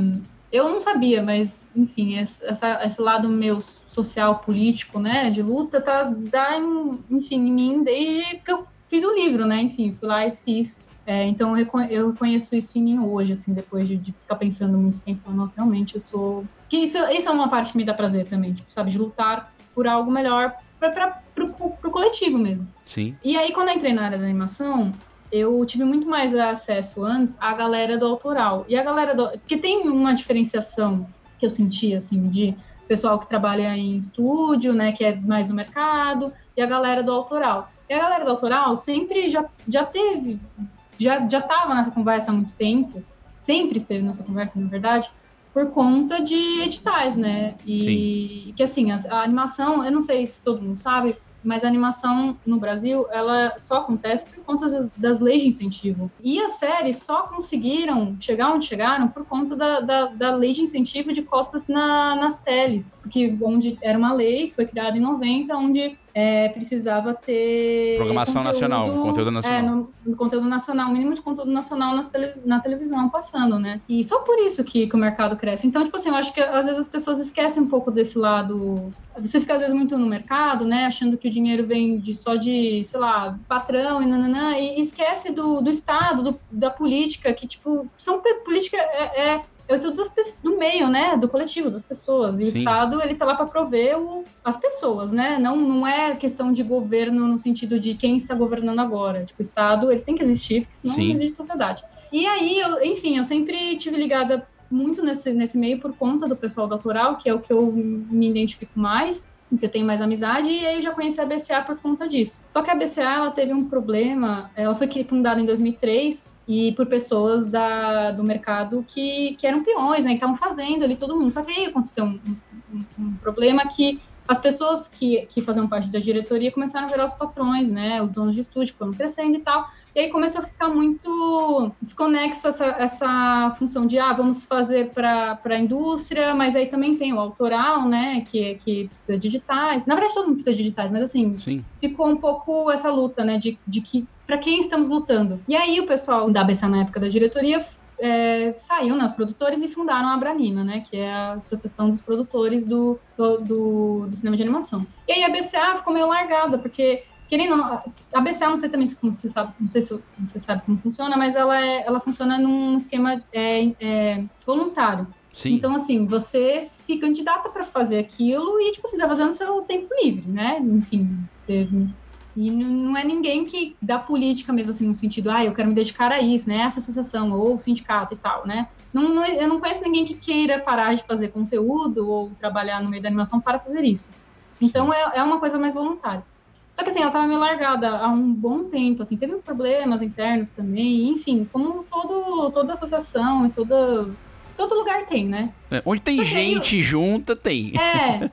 eu não sabia, mas, enfim, esse, essa- esse lado meu social, político, né, de luta, tá, dá, em- enfim, em mim desde que eu fiz o livro, né, enfim, fui lá e fiz. É, então, eu eu reconheço isso em mim hoje, assim, depois de, de ficar pensando muito tempo, nossa, realmente, eu sou... Que isso, isso é uma parte que me dá prazer também, tipo, sabe, de lutar por algo melhor co- pro coletivo mesmo. Sim. E aí, quando eu entrei na área da animação, eu tive muito mais acesso antes à galera do autoral. E a galera do. Porque tem uma diferenciação que eu senti, assim, de pessoal que trabalha em estúdio, né, que é mais no mercado, e a galera do autoral. E a galera do autoral sempre já, já teve, já, já tava nessa conversa há muito tempo, sempre esteve nessa conversa, na verdade, por conta de editais, né? E que assim, a, a animação, eu não sei se todo mundo sabe, mas a animação no Brasil, ela só acontece por conta das, das leis de incentivo. E as séries só conseguiram chegar onde chegaram por conta da, da, da lei de incentivo de cotas na, nas teles, porque onde era uma lei que foi criada em 90, onde é, precisava ter Programação nacional, conteúdo nacional. É, no, no conteúdo nacional, o mínimo de conteúdo nacional nas tele, na televisão passando, né? E só por isso que, que o mercado cresce. Então, tipo assim, eu acho que às vezes as pessoas esquecem um pouco desse lado. Você fica às vezes muito no mercado, né? Achando que o dinheiro vem de, só de, sei lá, patrão e nananã, e esquece do, do Estado, do, da política, que, tipo, são política é, é é o estudo das do meio, né? Do coletivo, das pessoas. E Sim. o Estado, ele tá lá para prover o, as pessoas, né? Não, não é questão de governo no sentido de quem está governando agora. Tipo, o Estado, ele tem que existir, porque senão Sim. não existe sociedade. E aí, eu, enfim, eu sempre tive ligada muito nesse, nesse meio por conta do pessoal do autoral, que é o que eu me identifico mais, que eu tenho mais amizade, e aí eu já conheci a BCA por conta disso. Só que a BCA, ela teve um problema, ela foi fundada em 2003, e por pessoas da, do mercado que, que eram peões, né, que estavam fazendo ali todo mundo. Só que aí aconteceu um, um, um problema que as pessoas que, que faziam parte da diretoria começaram a virar os patrões, né, os donos de estúdio foram crescendo e tal, e aí começou a ficar muito desconexo essa, essa função de, ah, vamos fazer para a indústria, mas aí também tem o autoral, né, que, que precisa de digitais. Na verdade, todo mundo precisa de digitais, mas assim, Sim. ficou um pouco essa luta, né, de, de que para quem estamos lutando. E aí o pessoal da ABC na época da diretoria é, saiu, né, os produtores e fundaram a Abranima, né, que é a associação dos produtores do, do, do, do cinema de animação. E aí a BCA ficou meio largada, porque querendo ou não, a BCA não sei também se como você sabe, não sei se você sabe como funciona, mas ela é, ela funciona num esquema é, é, voluntário. Sim. Então, assim, você se candidata para fazer aquilo e, tipo, você vai fazendo no seu tempo livre, né? Enfim, você- e não é ninguém que da política mesmo, assim, no sentido, ah, eu quero me dedicar a isso, né? Essa associação ou sindicato e tal, né? Não, não- eu não conheço ninguém que queira parar de fazer conteúdo ou trabalhar no meio da animação para fazer isso. Então, é, é uma coisa mais voluntária. Só que assim, ela estava meio largada há um bom tempo, assim, teve uns problemas internos também, enfim, como todo, toda associação e toda, todo lugar tem, né? É, Onde tem Só eu- gente junta, tem. É,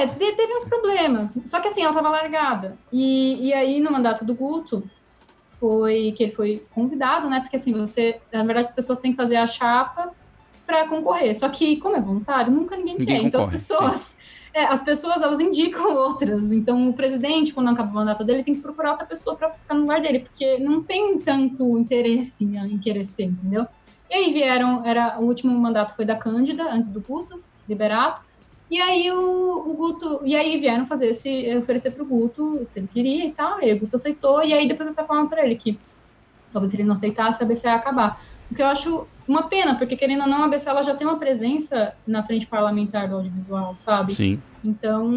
é, te- teve uns problemas. Só que assim, ela tava largada. E, e aí, no mandato do Guto, foi que ele foi convidado, né? Porque assim, você, na verdade, as pessoas têm que fazer a chapa para concorrer. Só que, como é voluntário, nunca ninguém, Ninguém quer. Então as concorre, pessoas. É, as pessoas elas indicam <laughs> outras. Então o presidente, quando acaba o mandato dele, tem que procurar outra pessoa para ficar no lugar dele, porque não tem tanto interesse em, querer ser, entendeu? E aí vieram, era o último mandato foi da Cândida, antes do Guto, Liberato. E aí o, o Guto, e aí vieram fazer esse, oferecer pro Guto, se ele queria e tal, e o Guto aceitou, e aí depois eu tava falando pra ele que talvez se ele não aceitasse, a ABC ia acabar. O que eu acho uma pena, porque querendo ou não, a ABC ela já tem uma presença na frente parlamentar do audiovisual, sabe? Sim. Então,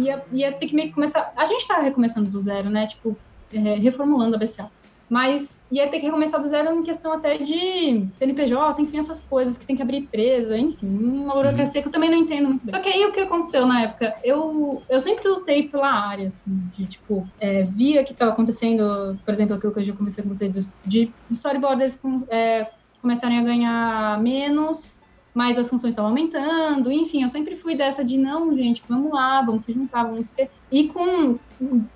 ia, ia ter que meio que começar. A gente tá recomeçando do zero, né? Tipo, é, reformulando a BCA. Mas ia ter que recomeçar do zero em questão até de CNPJ, enfim, essas coisas que tem que abrir empresa, enfim, uma burocracia que eu também não entendo muito bem. Só que aí o que aconteceu na época? Eu, eu sempre lutei pela área, assim, de tipo, é, via que estava acontecendo, por exemplo, aquilo que eu já conversei com vocês, de, de storyboarders com, é, começarem a ganhar menos, mas as funções estavam aumentando, enfim, eu sempre fui dessa de não, gente, vamos lá, vamos se juntar, vamos ter. E com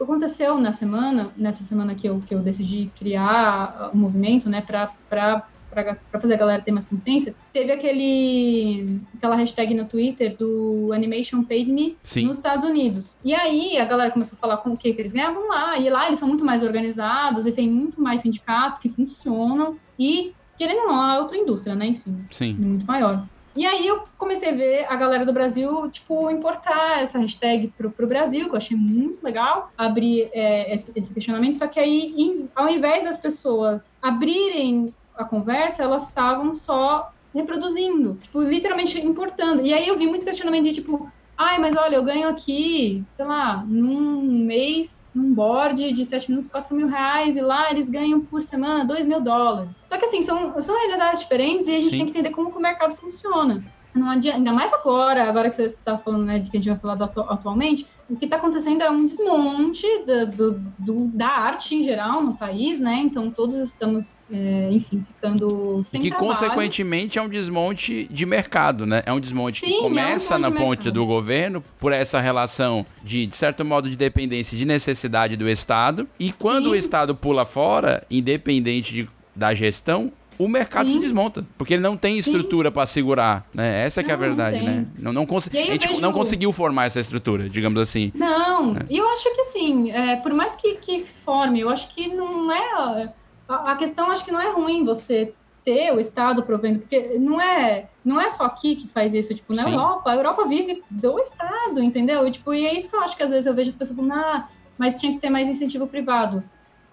aconteceu na semana, nessa semana que eu, que eu decidi criar o movimento, né, para para fazer a galera ter mais consciência, teve aquele aquela hashtag no Twitter do Animation Paid Me Sim. nos Estados Unidos. E aí a galera começou a falar com o que, que eles ganhavam lá, e lá eles são muito mais organizados e tem muito mais sindicatos que funcionam e querendo ou não, é outra indústria, né, enfim, Sim. muito maior. E aí eu comecei a ver a galera do Brasil, tipo, importar essa hashtag pro, pro Brasil, que eu achei muito legal, abrir é, esse, esse questionamento, só que aí, em- ao invés das pessoas abrirem a conversa, elas estavam só reproduzindo, tipo, literalmente importando. E aí eu vi muito questionamento de, tipo, ai, mas olha, eu ganho aqui, sei lá, num mês, num board de 7 minutos, 4 mil reais, e lá eles ganham por semana 2 mil dólares. Só que assim, são, são realidades diferentes e a gente Sim. tem que entender como que o mercado funciona. Não adianta, ainda mais agora, agora que você está falando né, de que a gente vai falar do atu- atualmente, o que está acontecendo é um desmonte da, do, do- da arte em geral no país, né? Então todos estamos, é, enfim, ficando E sem que, trabalho. consequentemente, é um desmonte de mercado, né? É um desmonte Sim, que é um começa na de ponte mercado. do governo, por essa relação de, de certo modo, de dependência e de necessidade do Estado. E quando Sim. o Estado pula fora, independente de- da gestão, o mercado Sim. se desmonta. Porque ele não tem estrutura para segurar, né? Essa que é a Não, não verdade, tem. né? Não, não, cons- a gente vejo- não conseguiu formar essa estrutura, digamos assim. Não, e eu acho que assim, é, por mais que, que forme, eu acho que não é. A, a questão acho que não é ruim você ter o Estado provendo, porque não é, não é só aqui que faz isso, tipo, na Sim. Europa, a Europa vive do Estado, entendeu? E, tipo, e é isso que eu acho que às vezes eu vejo as pessoas falando, ah, mas tinha que ter mais incentivo privado.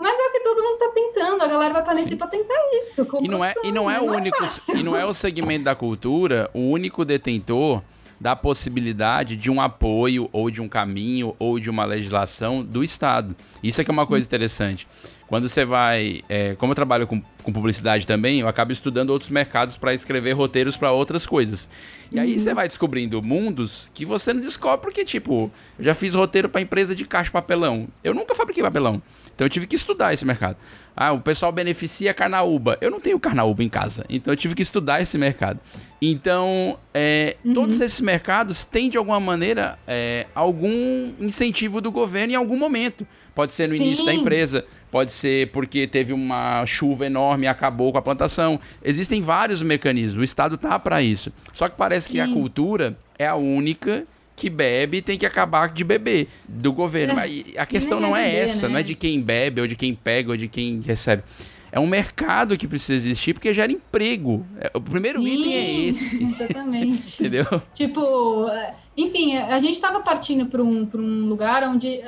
Mas é o que todo mundo tá tentando, a galera vai nesse pra tentar isso. E não é, e não é o único, fácil. e não é o segmento da cultura o único detentor da possibilidade de um apoio ou de um caminho ou de uma legislação do Estado. Isso é que é uma coisa interessante. Quando você vai, é, como eu trabalho com, com publicidade também, eu acabo estudando outros mercados para escrever roteiros para outras coisas. E aí você vai descobrindo mundos que você não descobre porque tipo, eu já fiz roteiro para empresa de caixa de papelão. Eu nunca fabriquei papelão. Então eu tive que estudar esse mercado. Ah, o pessoal beneficia carnaúba. Eu não tenho carnaúba em casa, então eu tive que estudar esse mercado. Então, é, todos esses mercados têm de alguma maneira é, algum incentivo do governo em algum momento. Pode ser no Sim. início da empresa, pode ser porque teve uma chuva enorme e acabou com a plantação. Existem vários mecanismos. O Estado tá para isso. Só que parece que a Sim. cultura é a única que bebe tem que acabar de beber do governo. É, Mas a questão não é é essa, né? não é de quem bebe ou de quem pega ou de quem recebe. É um mercado que precisa existir porque gera emprego. É, O primeiro Sim, item é esse, <laughs> Exatamente. <laughs> entendeu? Tipo, enfim, a gente estava partindo para um, pra um lugar onde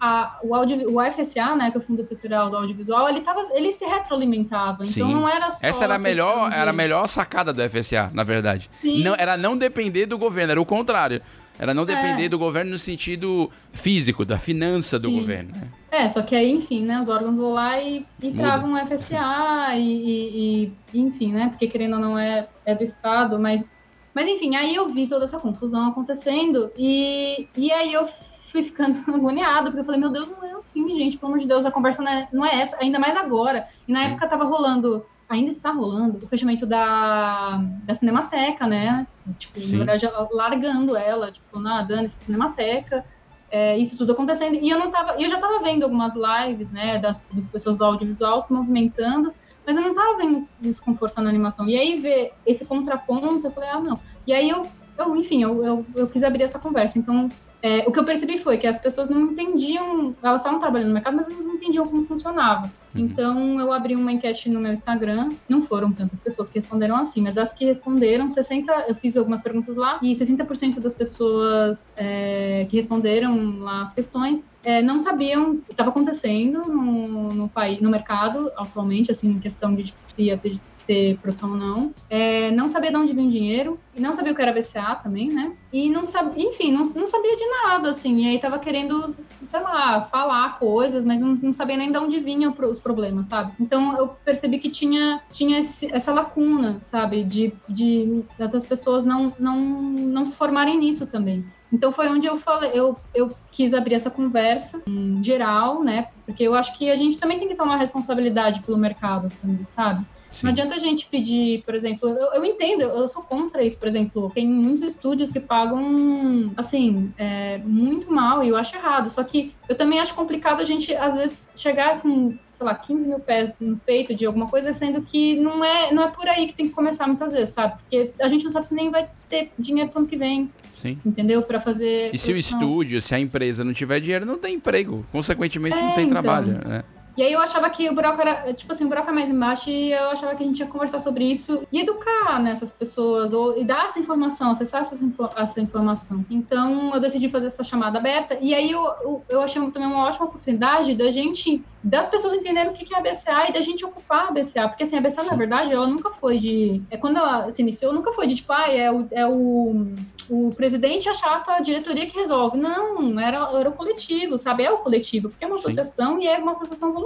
a, o, audio, o FSA, né, que é o Fundo Setorial do Audiovisual, ele, tava, ele se retroalimentava. Então Sim. não era só. Essa era a melhor, de- era a melhor sacada do FSA, na verdade. Sim. Não, era não depender do governo, era o contrário. Era não depender É. do governo no sentido físico, da finança do Sim. governo. né? É, só que aí, enfim, né, os órgãos vão lá e, e Muda. travam um FSA <laughs> e, e- e, enfim, né, porque querendo ou não é, é do Estado, mas, mas enfim, aí eu vi toda essa confusão acontecendo e, e aí eu fui ficando <laughs> agoniada, porque eu falei, meu Deus, não é assim, gente, pelo amor de Deus, a conversa não é, não é essa, ainda mais agora. E na época tava rolando, ainda está rolando, o fechamento da, da Cinemateca, né, tipo, Sim. na verdade, largando ela, tipo, na dane essa Cinemateca, é, isso tudo acontecendo. E eu não tava, eu já estava vendo algumas lives, né, das, das pessoas do audiovisual se movimentando, mas eu não tava vendo isso com força na animação. E aí ver esse contraponto, eu falei, ah, não. E aí eu, eu enfim, eu, eu, eu quis abrir essa conversa. Então, é, o que eu percebi foi que as pessoas não entendiam, elas estavam trabalhando no mercado, mas elas não entendiam como funcionava. Uhum. Então, eu abri uma enquete no meu Instagram, não foram tantas pessoas que responderam assim, mas as que responderam, 60, eu fiz algumas perguntas lá, e 60% das pessoas é, que responderam lá as questões é, não sabiam o que estava acontecendo no, no país, no mercado atualmente, assim, em questão de se ter produção ou não, é, não sabia de onde vinha dinheiro, não sabia o que era BCA também, né? E não sabia, enfim, não, não sabia de nada, assim, e aí tava querendo, sei lá, falar coisas, mas não, não sabia nem de onde vinham os problemas, sabe? Então eu percebi que tinha, tinha esse, essa lacuna, sabe? De, de das pessoas não, não, não se formarem nisso também. Então foi onde eu falei, eu, eu quis abrir essa conversa em geral, né? Porque eu acho que a gente também tem que tomar responsabilidade pelo mercado sabe? Sim. Não adianta a gente pedir, por exemplo, eu, eu entendo, eu sou contra isso, por exemplo, tem muitos estúdios que pagam, assim, é, muito mal e eu acho errado. Só que eu também acho complicado a gente, às vezes, chegar com, sei lá, 15 mil pés no peito de alguma coisa, sendo que não é, não é por aí que tem que começar muitas vezes, sabe? Porque a gente não sabe se nem vai ter dinheiro pro ano que vem, Sim. entendeu? Para fazer. E se o produção. estúdio, se a empresa não tiver dinheiro, não tem emprego. Consequentemente, não É, tem então. trabalho. né? E aí eu achava que o buraco era, tipo assim, o buraco é mais embaixo e eu achava que a gente ia conversar sobre isso e educar nessas pessoas, ou e dar essa informação, acessar essa, essa informação. Então eu decidi fazer essa chamada aberta e aí eu, eu, eu achei também uma ótima oportunidade da gente, das pessoas entenderem o que é a BCA e da gente ocupar a BCA, porque assim, a BCA, na verdade, ela nunca foi de. É, quando ela se iniciou, nunca foi de tipo, ah, é o, é o, o presidente a chapa, a diretoria que resolve. Não, era, era o coletivo, sabe? É o coletivo, porque é uma Sim. associação e é uma associação voluntária.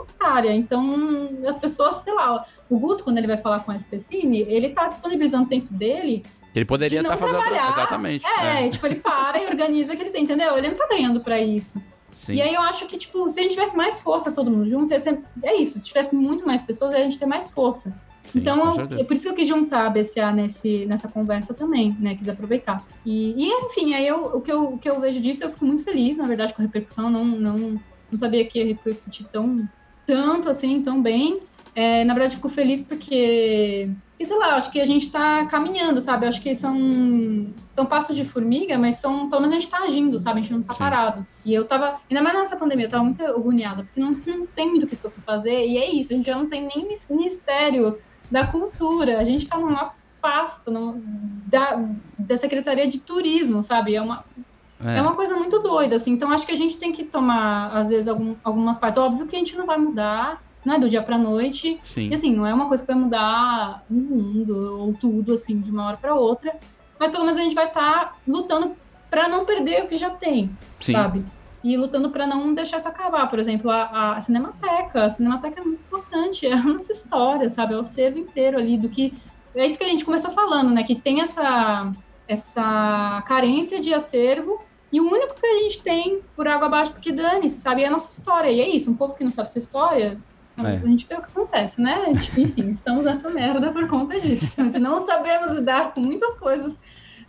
Então, as pessoas, sei lá, o Guto, quando ele vai falar com a SPCine, ele tá disponibilizando o tempo dele. Ele poderia estar fazendo outra... Exatamente. É, tipo, ele para e organiza o que ele tem, entendeu? Ele não tá ganhando pra isso. Sim. E aí eu acho que, tipo, se a gente tivesse mais força todo mundo junto, ser- é isso, se tivesse muito mais pessoas, a gente ter mais força. Sim, então, eu- é por isso que eu quis juntar a BCA nesse, nessa conversa também, né? Quis aproveitar. E, e, enfim, aí eu, o, que eu, o que eu vejo disso, eu fico muito feliz, na verdade, com a repercussão. Não, não, não sabia que ia repercutir tão, tanto assim, tão bem. É, na verdade, fico feliz porque, sei lá, acho que a gente tá caminhando, sabe? Acho que são, são passos de formiga, mas são, pelo menos a gente tá agindo, sabe? A gente não tá Sim. parado. E eu tava, ainda mais nessa pandemia, eu tava muito agoniada, porque não, não tem muito o que você fazer, e é isso, a gente já não tem nem ministério da cultura, a gente tá numa pasta no- da, da Secretaria de Turismo, sabe? É uma, É. é uma coisa muito doida, assim. Então, acho que a gente tem que tomar, às vezes, algum- algumas partes. Óbvio que a gente não vai mudar, não é do dia pra noite. Sim. E, assim, não é uma coisa que vai mudar o mundo ou tudo, assim, de uma hora pra outra. Mas, pelo menos, a gente vai estar lutando pra não perder o que já tem, Sim. sabe? E lutando pra não deixar isso acabar. Por exemplo, a, a Cinemateca. A Cinemateca é muito importante. <laughs> É a nossa história, sabe? É o acervo inteiro ali do que... É isso que a gente começou falando, né? Que tem essa, essa carência de acervo e o único que a gente tem por água abaixo, porque dane-se, sabe? É a nossa história. E é isso, um povo que não sabe sua história, É. a gente vê o que acontece, né? Gente, <laughs> enfim, estamos nessa merda por conta disso. A gente não sabemos lidar com muitas coisas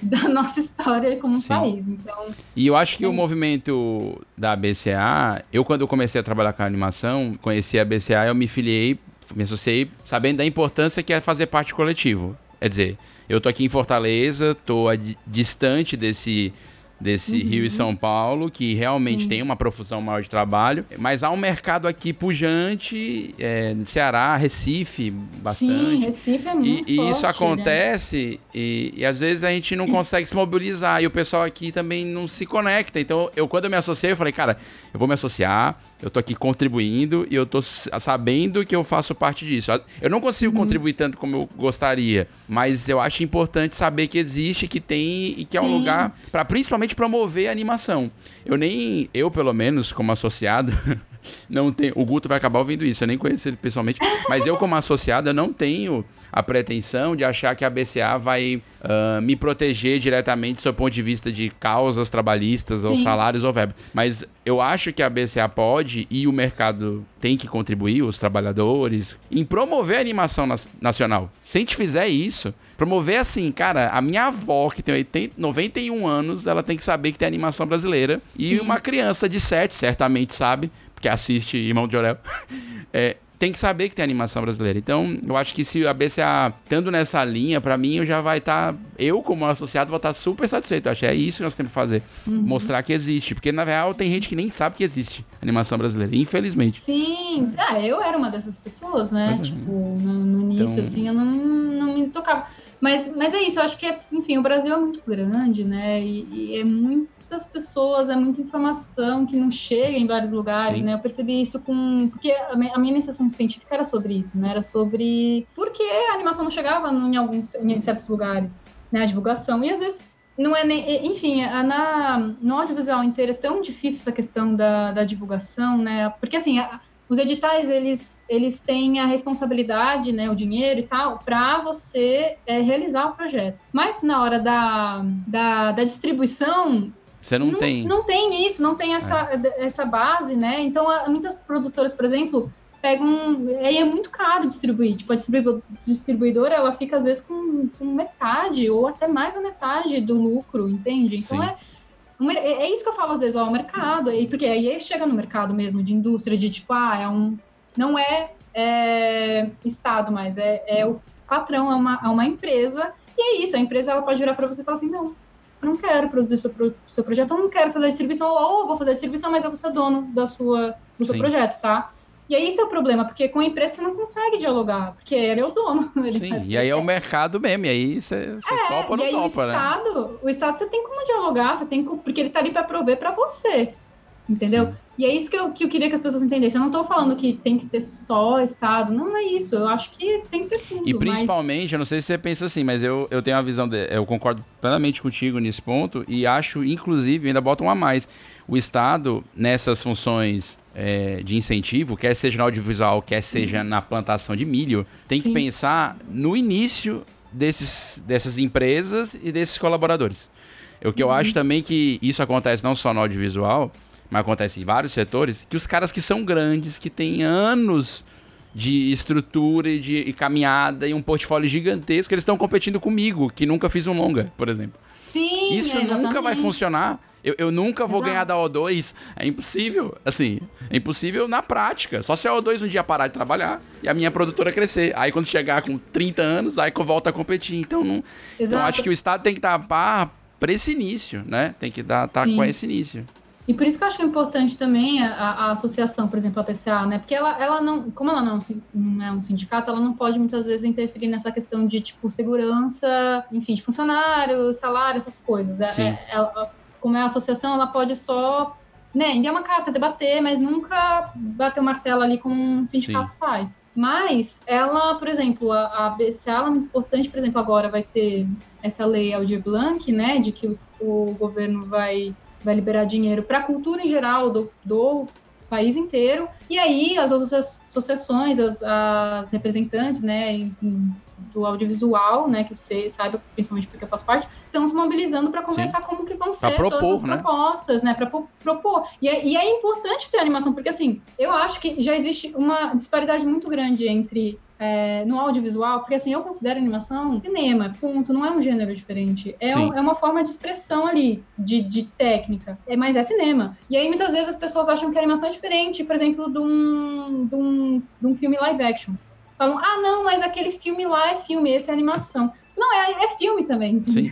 da nossa história como Sim. país. Então, E eu acho que É o movimento da BCA, eu quando eu comecei a trabalhar com a animação, conheci a BCA, eu me filiei, me associei, sabendo da importância que é fazer parte coletivo. Quer dizer, eu tô aqui em Fortaleza, tô distante desse desse Uhum. Rio e São Paulo, que realmente tem uma profusão maior de trabalho, mas há um mercado aqui pujante, é, Ceará, Recife, bastante. sim, Recife é E, muito e forte, isso né? acontece e, e às vezes a gente não consegue se mobilizar e o pessoal aqui também não se conecta. Então, eu quando eu me associei, eu falei, cara, eu vou me associar, eu tô aqui contribuindo e eu tô sabendo que eu faço parte disso. Eu não consigo Uhum. contribuir tanto como eu gostaria, mas eu acho importante saber que existe, que tem e que é um Sim. lugar para principalmente promover a animação. Eu nem, eu pelo menos como associado, <laughs> não tenho. O Guto vai acabar ouvindo isso, eu nem conheço ele pessoalmente. Mas eu, como associado, eu não tenho a pretensão de achar que a BCA vai ah, me proteger diretamente do seu ponto de vista de causas trabalhistas ou Sim. salários ou verbos. Mas eu acho que a BCA pode e o mercado tem que contribuir, os trabalhadores, em promover a animação nas- nacional. Se a gente fizer isso, promover assim, cara, a minha avó, que tem 80, 91 anos, ela tem que saber que tem animação brasileira. E uma criança de 7 certamente sabe, porque assiste Irmão de Orel. <laughs> É, tem que saber que tem animação brasileira. Então, eu acho que se a BCA estando nessa linha, pra mim, eu já vai estar. eu, como associado, vou estar super satisfeito. Eu acho que é isso que nós temos que fazer. Mostrar que existe. Porque, na real, tem gente que nem sabe que existe animação brasileira. Infelizmente. Sim, ah, eu era uma dessas pessoas, né? Mas, tipo, no, no início, então- assim, eu não, não me tocava. Mas, mas é isso, eu acho que, é, enfim, o Brasil é muito grande, né? E, e é muitas pessoas, é muita informação que não chega em vários lugares, Sim. né? Eu percebi isso com. Porque a mi- a minha iniciação científica era sobre isso, né? Era sobre por que a animação não chegava em alguns em certos lugares, né? A divulgação. E às vezes não é nem. Enfim, a- na, no audiovisual inteiro é tão difícil essa questão da, da divulgação, né? Porque assim, a- os editais eles, eles têm a responsabilidade, né, o dinheiro e tal, para você é, realizar o projeto. Mas na hora da, da, da distribuição, Você não, tem. É. não tem isso, não tem essa, essa base, né? Então, a- muitas produtoras, por exemplo, pegam. Aí é muito caro distribuir. Tipo, a distribu- distribuidora, ela fica, às vezes, com, com metade ou até mais da metade do lucro, entende? Então, Sim. é. É é isso que eu falo às vezes, ó, o mercado, porque aí chega no mercado mesmo de indústria, de tipo, ah, é um. Não é, é Estado, mas é, é o patrão, é uma, é uma empresa, e é isso, a empresa ela pode virar para você e falar assim, não, eu não quero produzir seu, pro- seu projeto, eu não quero fazer distribuição, ou eu vou fazer distribuição, mas eu vou ser dono da sua, do seu Sim. projeto, tá? E aí esse é o problema, porque com a empresa você não consegue dialogar, porque ele é o dono. <laughs> Sim, o e aí é o mercado mesmo. E aí você você topa ou É, e não topa, o né? Estado, o Estado você tem como dialogar, você tem como, porque ele tá ali para prover para você. Entendeu? E é isso que eu, que eu queria que as pessoas entendessem. Eu não tô falando que tem que ter só Estado. Não é isso. Eu acho que tem que ter tudo. E mas- principalmente, eu não sei se você pensa assim, mas eu, eu tenho a visão, de, eu concordo plenamente contigo nesse ponto e acho, inclusive, ainda botam um a mais. O Estado, nessas funções é, de incentivo, quer seja no audiovisual, quer seja na plantação de milho, tem que Sim. pensar no início desses, dessas empresas e desses colaboradores. O que eu acho também que isso acontece não só no audiovisual, mas acontece em vários setores, que os caras que são grandes, que têm anos de estrutura e de e caminhada e um portfólio gigantesco, eles estão competindo comigo, que nunca fiz um longa, por exemplo. Sim, Isso é, nunca vai exatamente. funcionar. Eu, eu nunca vou Exato. ganhar da O2. É impossível. Assim, é impossível na prática. Só se a O2 um dia parar de trabalhar e a minha produtora crescer. Aí quando chegar com 30 anos, aí que eu volto a competir. Então, não, então Exato. acho que o Estado tem que estar par pra esse início, né? Tem que dar tá com esse início. E por isso que eu acho que é importante também a, a associação, por exemplo, a PCA, né? Porque ela, ela não, como ela não é um não é um sindicato, ela não pode muitas vezes interferir nessa questão de, tipo, segurança, enfim, de funcionário, salário, essas coisas. É- Sim. é- ela- como é a associação, ela pode só, né, enviar uma carta, debater, mas nunca bater o martelo ali como um sindicato faz. Mas ela, por exemplo, a, a BCA ela é muito importante, por exemplo, agora vai ter essa lei Aldir Blanc, né, de que o, o governo vai vai liberar dinheiro para a cultura em geral do, do país inteiro. E aí as associa- associações, as, as representantes, né, enfim, do audiovisual, né, que você saiba, principalmente porque eu faço parte, estão se mobilizando para conversar como que vão ser propor, todas as né? propostas, né, para propor. E é, e é importante ter animação, porque assim, eu acho que já existe uma disparidade muito grande entre é, no audiovisual, porque assim, eu considero animação cinema, ponto, não é um gênero diferente. É, um- é uma forma de expressão ali, de, de técnica, é, mas é cinema. E aí muitas vezes as pessoas acham que a animação é diferente, por exemplo, de um, de um, de um filme live action. Falam, ah, não, mas aquele filme lá é filme, esse é animação. Não, é, é filme também. Sim.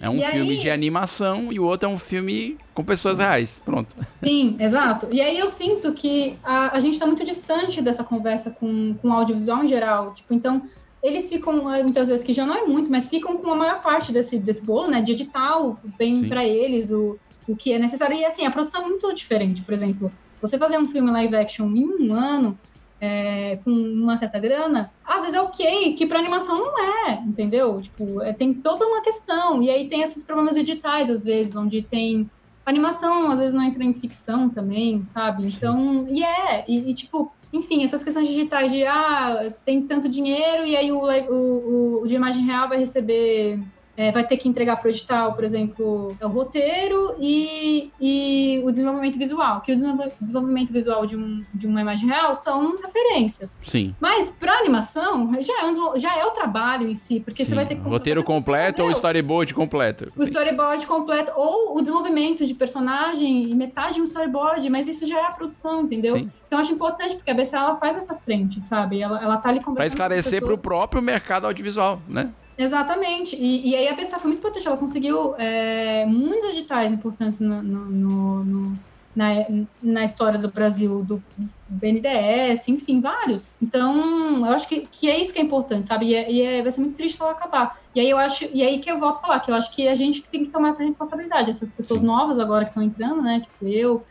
É um E filme aí- de animação e o outro é um filme com pessoas reais. Pronto. Sim, exato. E aí eu sinto que a, a gente está muito distante dessa conversa com, com o audiovisual em geral. Tipo, então, eles ficam, eh, muitas vezes, que já não é muito, mas ficam com a maior parte desse, desse bolo, né? De edital, bem para eles o, o que é necessário. E assim, a produção é muito diferente. Por exemplo, você fazer um filme live action em um ano, é, com uma certa grana, às vezes é ok, que para animação não é, entendeu? Tipo, é, tem toda uma questão. E aí tem esses problemas editais, às vezes, onde tem animação, às vezes não entra em ficção também, sabe? Então, e é, e, e, tipo, enfim, essas questões digitais de, ah, tem tanto dinheiro e aí o, o, o de imagem real vai receber é, vai ter que entregar para o edital, por exemplo, é o roteiro e, e o desenvolvimento visual, que o desenvolvimento visual de, um, de uma imagem real são referências. Sim. Mas para animação, já é, um, já é o trabalho em si, porque Sim. você vai ter que... Roteiro completo ou storyboard completo? O storyboard completo, ou o desenvolvimento de personagem e metade de um storyboard, mas isso já é a produção, entendeu? Sim. Então eu acho importante, porque a BCA ela faz essa frente, sabe? Ela, ela tá ali conversando Para esclarecer para o próprio mercado audiovisual, né? Exatamente. E, e aí a BCA foi muito importante. Ela conseguiu é, muitos editais importantes no, no, no, no, na, na história do Brasil, do BNDES, enfim, vários. Então, eu acho que, que é isso que é importante, sabe? E, é, e é, vai ser muito triste ela acabar. E aí eu acho, e aí que eu volto a falar, que eu acho que a gente tem que tomar essa responsabilidade. Essas pessoas Sim. novas agora que estão entrando, né? Tipo, eu,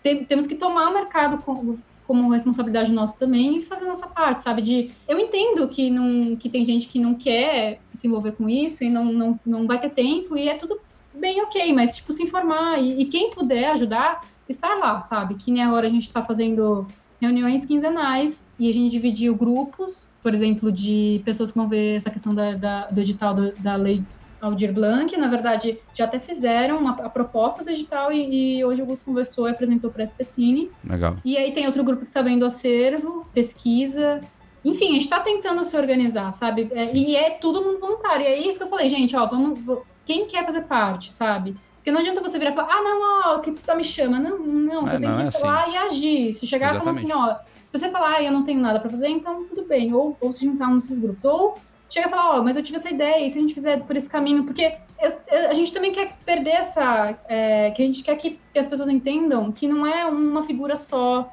tem- temos que tomar o mercado como, como responsabilidade nossa também fazer a nossa parte, sabe? De eu entendo que não que tem gente que não quer se envolver com isso e não, não, não vai ter tempo e é tudo bem ok, mas tipo se informar e, e quem puder ajudar, estar lá, sabe? Que nem agora a gente está fazendo reuniões quinzenais e a gente dividiu grupos, por exemplo, de pessoas que vão ver essa questão da, da- do edital do- da lei Aldir Blanc, na verdade, já até fizeram uma, a proposta do edital e, e hoje o grupo conversou e apresentou para a SPCine. Legal. E aí tem outro grupo que está vendo acervo, pesquisa. Enfim, a gente está tentando se organizar, sabe? É, e é tudo mundo voluntário. E é isso que eu falei, gente, ó, vamos. Quem quer fazer parte, sabe? Porque não adianta você virar e falar, ah, não, ó, o que precisa me chama. Não, não, você É, tem não que é ir lá assim. e agir. Se chegar e falar assim, ó, se você falar, ah, eu não tenho nada para fazer, então tudo bem. Ou, ou se juntar um desses grupos. Ou chega e fala, ó, mas eu tive essa ideia, e se a gente fizer por esse caminho? Porque eu- eu- a gente também quer perder essa. é, que a gente quer que, que as pessoas entendam que não é uma figura só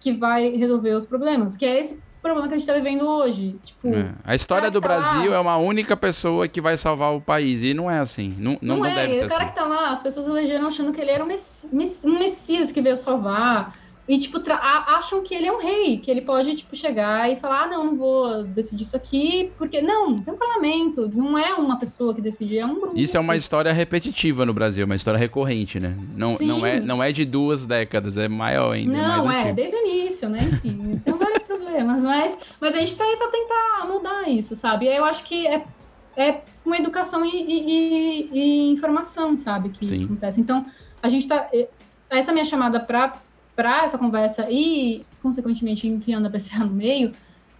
que vai resolver os problemas, que é esse problema que a gente tá vivendo hoje. Tipo, É. A história do tá Brasil lá- é uma única pessoa que vai salvar o país. E não é assim. Não, não, não, não é, deve ser o cara assim. que tá lá, as pessoas elegeram achando que ele era um, messi- messi- um messias que veio salvar. E, tipo, a- acham que ele é um rei, que ele pode, tipo, chegar e falar, ah, não, não vou decidir isso aqui, porque... Não, tem um parlamento, não é uma pessoa que decide, é um grupo. Isso é uma história repetitiva no Brasil, uma história recorrente, né? Não, Sim. não, é, não é de duas décadas, é maior ainda. é Não, é, desde o início, né? Enfim, <laughs> tem vários problemas, mas, mas a gente tá aí pra tentar mudar isso, sabe? E eu acho que é, é uma educação e, e- e- informação, sabe? Que Sim. acontece. Então, a gente tá. Essa minha chamada pra, pra essa conversa e, consequentemente, enfiando a PCA no meio,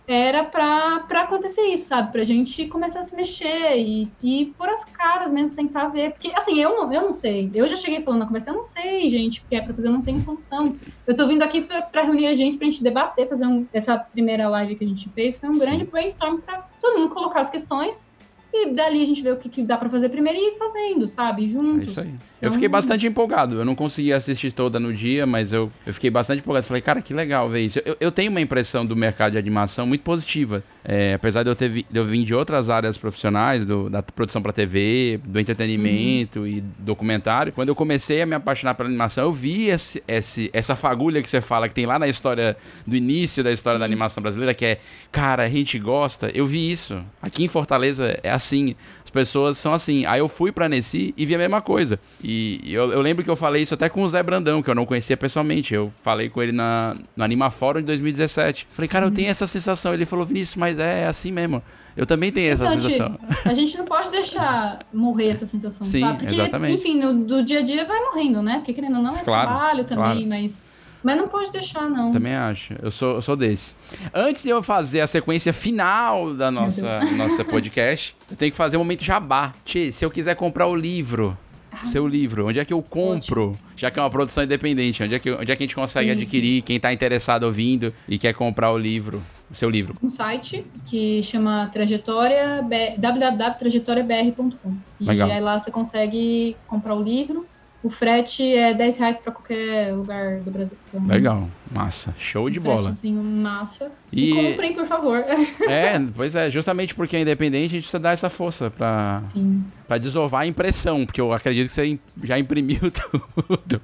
era pra acontecer isso, sabe? Pra gente começar a se mexer e, e pôr as caras mesmo, tentar ver. Porque, assim, eu não, eu não sei. Eu já cheguei falando na conversa, eu não sei, gente, o que é pra fazer, eu não tenho solução. Eu tô vindo aqui pra reunir a gente, pra gente debater, fazer um, essa primeira live que a gente fez, foi um grande brainstorm pra todo mundo colocar as questões e dali a gente vê o que, que dá pra fazer primeiro e ir fazendo, sabe? É Juntos. isso aí. Eu fiquei bastante empolgado. Eu não consegui assistir toda no dia, mas eu, eu fiquei bastante empolgado. Falei, cara, que legal ver isso. Eu, eu tenho uma impressão do mercado de animação muito positiva. É, apesar de eu, ter de eu vir de outras áreas profissionais, do- da produção pra TV, do entretenimento e documentário, quando eu comecei a me apaixonar pela animação, eu vi esse, esse- essa fagulha que você fala, que tem lá na história do início da história da animação brasileira, que é, cara, a gente gosta. Eu vi isso. Aqui em Fortaleza é assim. As pessoas são assim. Aí eu fui pra Nessi e vi a mesma coisa. E eu, eu lembro que eu falei isso até com o Zé Brandão, que eu não conhecia pessoalmente. Eu falei com ele na, no Anima Fórum de 2017. Falei, cara, eu tenho essa sensação. Ele falou, Vinícius, mas é assim mesmo. Eu também tenho essa Então, sensação. A gente não pode deixar morrer essa sensação, Sim, sabe? Porque, exatamente. enfim, no, do dia a dia vai morrendo, né? Porque querendo ou não, é Claro, trabalho também, claro. mas, mas não pode deixar, não. Também acho. Eu sou, eu sou desse. Antes de eu fazer a sequência final da nossa, <laughs> nossa podcast, eu tenho que fazer um momento jabá. Tchê, se eu quiser comprar o livro, seu livro, onde é que eu compro? Já que é uma produção independente, onde é que, onde é que a gente consegue Sim. adquirir? Quem tá interessado ouvindo e quer comprar o livro, o seu livro. um site que chama Trajetória, www.trajetoriabr.com. E Legal. aí lá você consegue comprar o livro. O frete é 10 reais pra qualquer lugar do Brasil. Legal, massa, show de um bola. fretezinho massa. E... E comprem, por favor. <laughs> é, pois é, justamente porque é independente, a gente precisa dar essa força pra, Sim. pra desovar a impressão, porque eu acredito que você já imprimiu <laughs> tudo.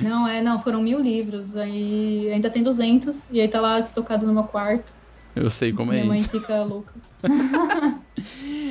Não, é, não, foram mil livros. Aí ainda tem 200. E aí tá lá estocado no meu quarto. Eu sei como é Minha mãe isso. fica louca. <laughs>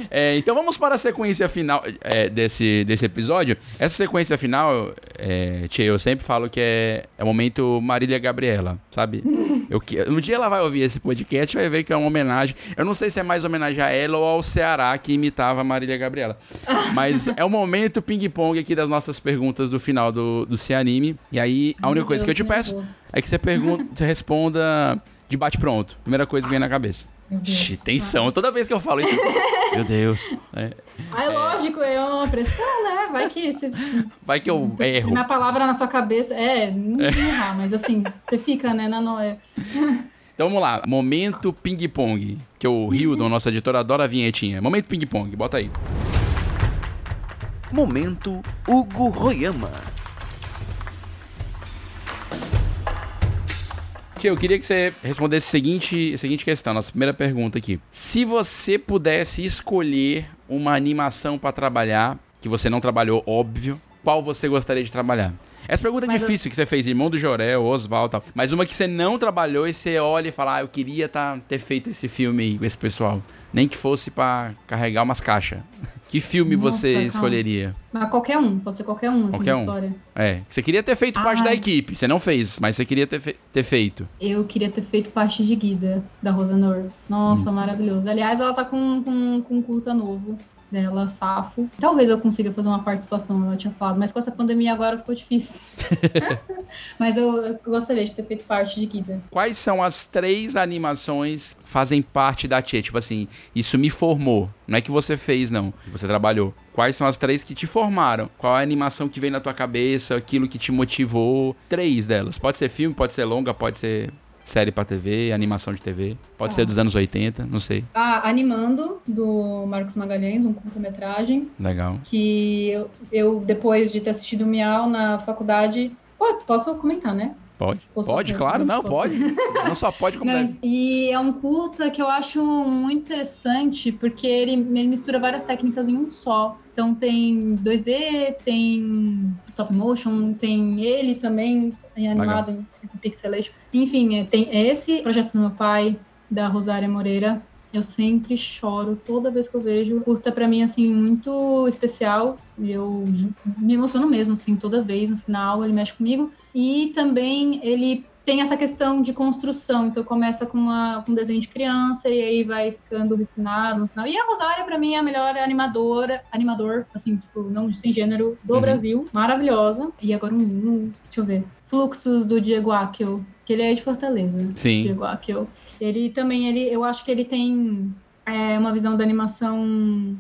É, então vamos para a sequência final é, desse, desse episódio. Essa sequência final, é, Tia, eu sempre falo que é, é o momento Marília Gabriela, sabe? <laughs> Eu, um dia ela vai ouvir esse podcast e vai ver que é uma homenagem. Eu não sei se é mais homenagem a ela ou ao Ceará que imitava Marília Gabriela. <laughs> Mas é o momento ping-pong aqui das nossas perguntas do final do, do Se Anime. E aí, a única Meu coisa que eu te Deus, peço é que você, pergunta, você responda de bate-pronto. Primeira coisa que vem na cabeça. Meu Deus. Ixi, tensão. Toda vez que eu falo isso, <laughs> meu Deus. É, Ah, é lógico, é uma pressão, né? Vai que se, vai que eu <laughs> erro. na palavra na sua cabeça. É, não errar, mas assim, você fica, né, na noia. <laughs> Então vamos lá. Momento ping-pong. Que o Hildon, nosso editor, adora a vinhetinha. Momento ping-pong. Bota aí. Momento Hugo Royama. Tia, eu queria que você respondesse a seguinte, a seguinte questão, nossa primeira pergunta aqui. Se você pudesse escolher uma animação pra trabalhar, que você não trabalhou, óbvio, qual você gostaria de trabalhar? Essa pergunta é Mas eu- difícil, que você fez Irmão do Jorel, Oswald tal. Mas uma que você não trabalhou e você olha e fala, ah, eu queria tá, ter feito esse filme aí com esse pessoal. Nem que fosse pra carregar umas caixas. Que filme Nossa, você calma. escolheria? Mas qualquer um, pode ser qualquer um, assim, Qualquer um. história. É, você queria ter feito parte da equipe. Você não fez, mas você queria ter, fe- ter feito. Eu queria ter feito parte de Guida, da Rosa Norves. Nossa, maravilhoso. Aliás, ela tá com, com, com um curta novo dela, Safo. Talvez eu consiga fazer uma participação, ela tinha falado, mas com essa pandemia agora ficou difícil. <laughs> mas eu, eu gostaria de ter feito parte de Guida. Quais são as três animações que fazem parte da Tia? Tipo assim, isso me formou. Não é que você fez, não. que Você trabalhou. Quais são as três que te formaram? Qual é a animação que vem na tua cabeça? Aquilo que te motivou? Três delas. Pode ser filme, pode ser longa, pode ser série pra TV, animação de TV. Pode Tá. ser dos anos 80, não sei. Ah, Animando, do Marcos Magalhães, um curta-metragem, Legal. que eu, eu, depois de ter assistido o Miau na faculdade... Pô, posso comentar, né? Pode? Posso Pode, claro. Não, pode. Não só pode, como Não, deve. e é um curta que eu acho muito interessante, porque ele, ele mistura várias técnicas em um só. Então tem 2D, tem stop motion, tem ele também em animado em pixelation. Enfim, é, tem esse projeto do meu pai, da Rosária Moreira. Eu sempre choro toda vez que eu vejo. Curta pra mim, assim, muito especial. Eu me emociono mesmo, assim, toda vez no final, ele mexe comigo. E também ele tem essa questão de construção. Então começa com, uma, com um desenho de criança e aí vai ficando refinado no final. E a Rosária, pra mim, é a melhor animadora, animador, assim, tipo, não sem gênero, do Uhum. Brasil. Maravilhosa. E agora um, um- deixa eu ver. Fluxos do Diego Akel, que ele é de Fortaleza. Sim. Diego Akel. Ele também, ele, eu acho que ele tem é, uma visão da animação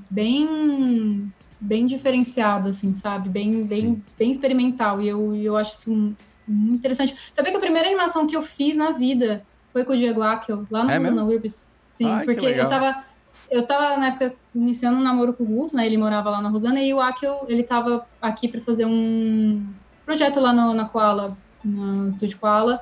bem bem diferenciada, assim, sabe? Bem, bem, Sim. bem experimental. E eu, eu acho isso um- muito interessante. Sabia que a primeira animação que eu fiz na vida foi com o Diego Akel, lá no É mesmo? Urbis. Sim, Ai, que porque eu tava. Eu tava, na época, iniciando um namoro com o Guto, né? Ele morava lá na Rosana, e o Akel, ele tava aqui pra fazer um projeto lá no, na Koala, no estúdio Koala,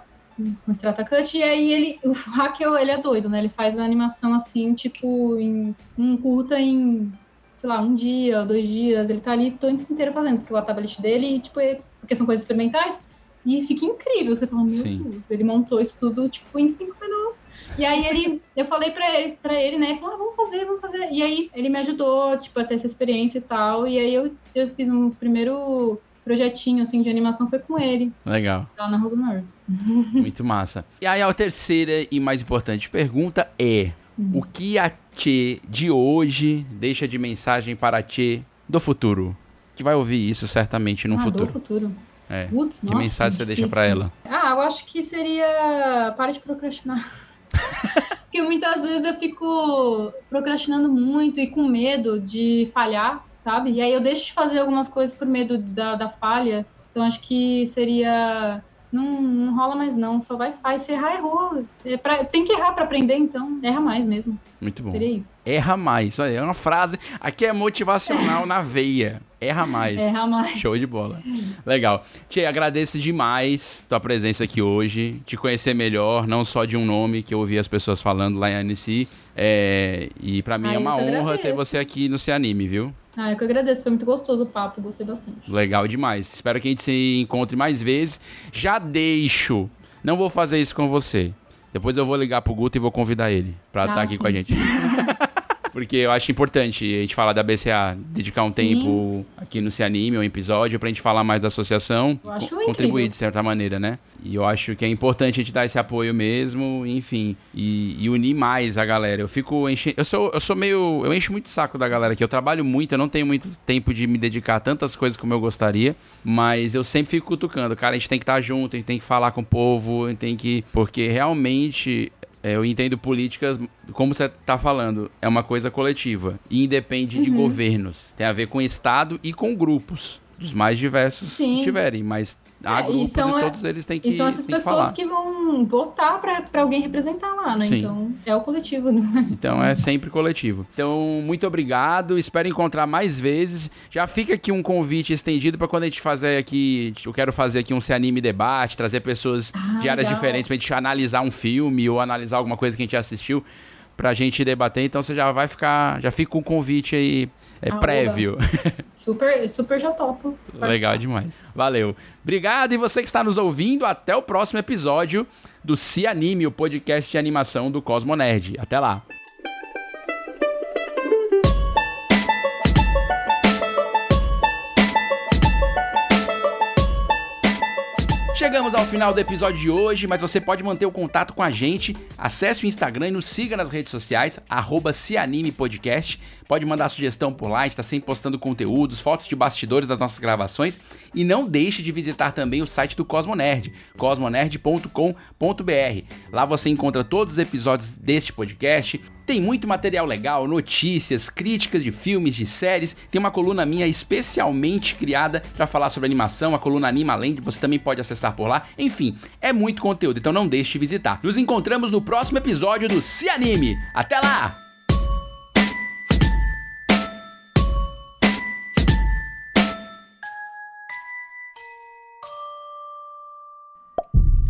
com Strata Cut, e aí ele, o Akel, ele é doido, né? Ele faz a animação assim, tipo, em um curta em, sei lá, um dia, dois dias, ele tá ali o tempo inteiro fazendo, porque o tablet dele, tipo, é- porque são coisas experimentais, e fica incrível, você fala, meu Sim. Deus, ele montou isso tudo, tipo, em cinco minutos. E aí ele, eu falei pra ele, pra ele, né? Ele falou, ah, vamos fazer, vamos fazer. E aí ele me ajudou, tipo, a ter essa experiência e tal. E aí eu, eu fiz um primeiro projetinho, assim, de animação, foi com ele, Legal. lá na Rosa Nerves. <laughs> Muito massa. E aí a terceira e mais importante pergunta é: o que a Tchê de hoje deixa de mensagem para a Tchê do futuro? Que vai ouvir isso certamente no ah, futuro. do futuro. É. Putz, Que nossa, mensagem você deixa pra ela? Ah, eu acho que seria. Para de procrastinar. <laughs> Porque muitas vezes eu fico procrastinando muito e com medo de falhar, sabe? E aí eu deixo de fazer algumas coisas por medo da, da falha. Então acho que seria. Não, não rola mais não, só vai faz. Se errar, errou. É pra- tem que errar pra aprender, então erra mais mesmo. Muito bom. Seria isso. Erra mais. Olha, é uma frase. Aqui é motivacional na veia. Erra mais. Erra mais. Show de bola. Legal. Tchê, agradeço demais tua presença aqui hoje. Te conhecer melhor, não só de um nome que eu ouvi as pessoas falando lá em Annecy. É, e pra mim Ah, é uma honra ter você aqui no Se Anime, viu? Ah, eu que agradeço, foi muito gostoso o papo, gostei bastante. Legal demais. Espero que a gente se encontre mais vezes. Já deixo. Não vou fazer isso com você. Depois eu vou ligar pro Guto e vou convidar ele pra Ah, estar aqui sim. com a gente. <laughs> Porque eu acho importante a gente falar da BCA, dedicar um Sim. tempo aqui no Se Anime, um episódio, pra gente falar mais da associação Eu acho co- incrível. contribuir de certa maneira, né? E eu acho que é importante a gente dar esse apoio mesmo, enfim, e, e unir mais a galera. Eu fico enchendo. Eu sou, eu sou meio. Eu encho muito o saco da galera aqui. Eu trabalho muito, eu não tenho muito tempo de me dedicar a tantas coisas como eu gostaria, mas eu sempre fico cutucando. Cara, a gente tem que estar junto, a gente tem que falar com o povo, a gente tem que. Porque realmente. É, Eu entendo políticas, como você tá falando, é uma coisa coletiva e independe Uhum. de governos. Tem a ver com Estado e com grupos, dos mais diversos Sim. que tiverem, mas há É, e grupos e, são a- todos eles têm que, E são essas que pessoas falar. que vão votar pra, pra alguém representar lá, né? Sim. Então, é o coletivo. Então é sempre coletivo. Então, muito obrigado. Espero encontrar mais vezes. Já fica aqui um convite estendido para quando a gente fazer aqui. Eu quero fazer aqui um Se Anime debate, trazer pessoas Ah, de áreas legal. diferentes pra gente analisar um filme ou analisar alguma coisa que a gente assistiu pra gente debater. Então você já vai ficar. Já fica um convite aí é, Ah, prévio. <laughs> Super, super já topo. Legal demais. Valeu. Obrigado e você que está nos ouvindo, até o próximo episódio do Se Anime, o podcast de animação do Cosmo Nerd. Até lá. Chegamos ao final do episódio de hoje, mas você pode manter o contato com a gente. Acesse o Instagram e nos siga nas redes sociais, arroba Podcast. Pode mandar sugestão por lá, a gente está sempre postando conteúdos, fotos de bastidores das nossas gravações. E não deixe de visitar também o site do Cosmonerd, cosmonerd.com.br. Lá você encontra todos os episódios deste podcast. Tem muito material legal, notícias, críticas de filmes, de séries. Tem uma coluna minha especialmente criada para falar sobre animação, a coluna Anima Land, você também pode acessar por lá. Enfim, é muito conteúdo, então não deixe de visitar. Nos encontramos no próximo episódio do Se Anime. Até lá!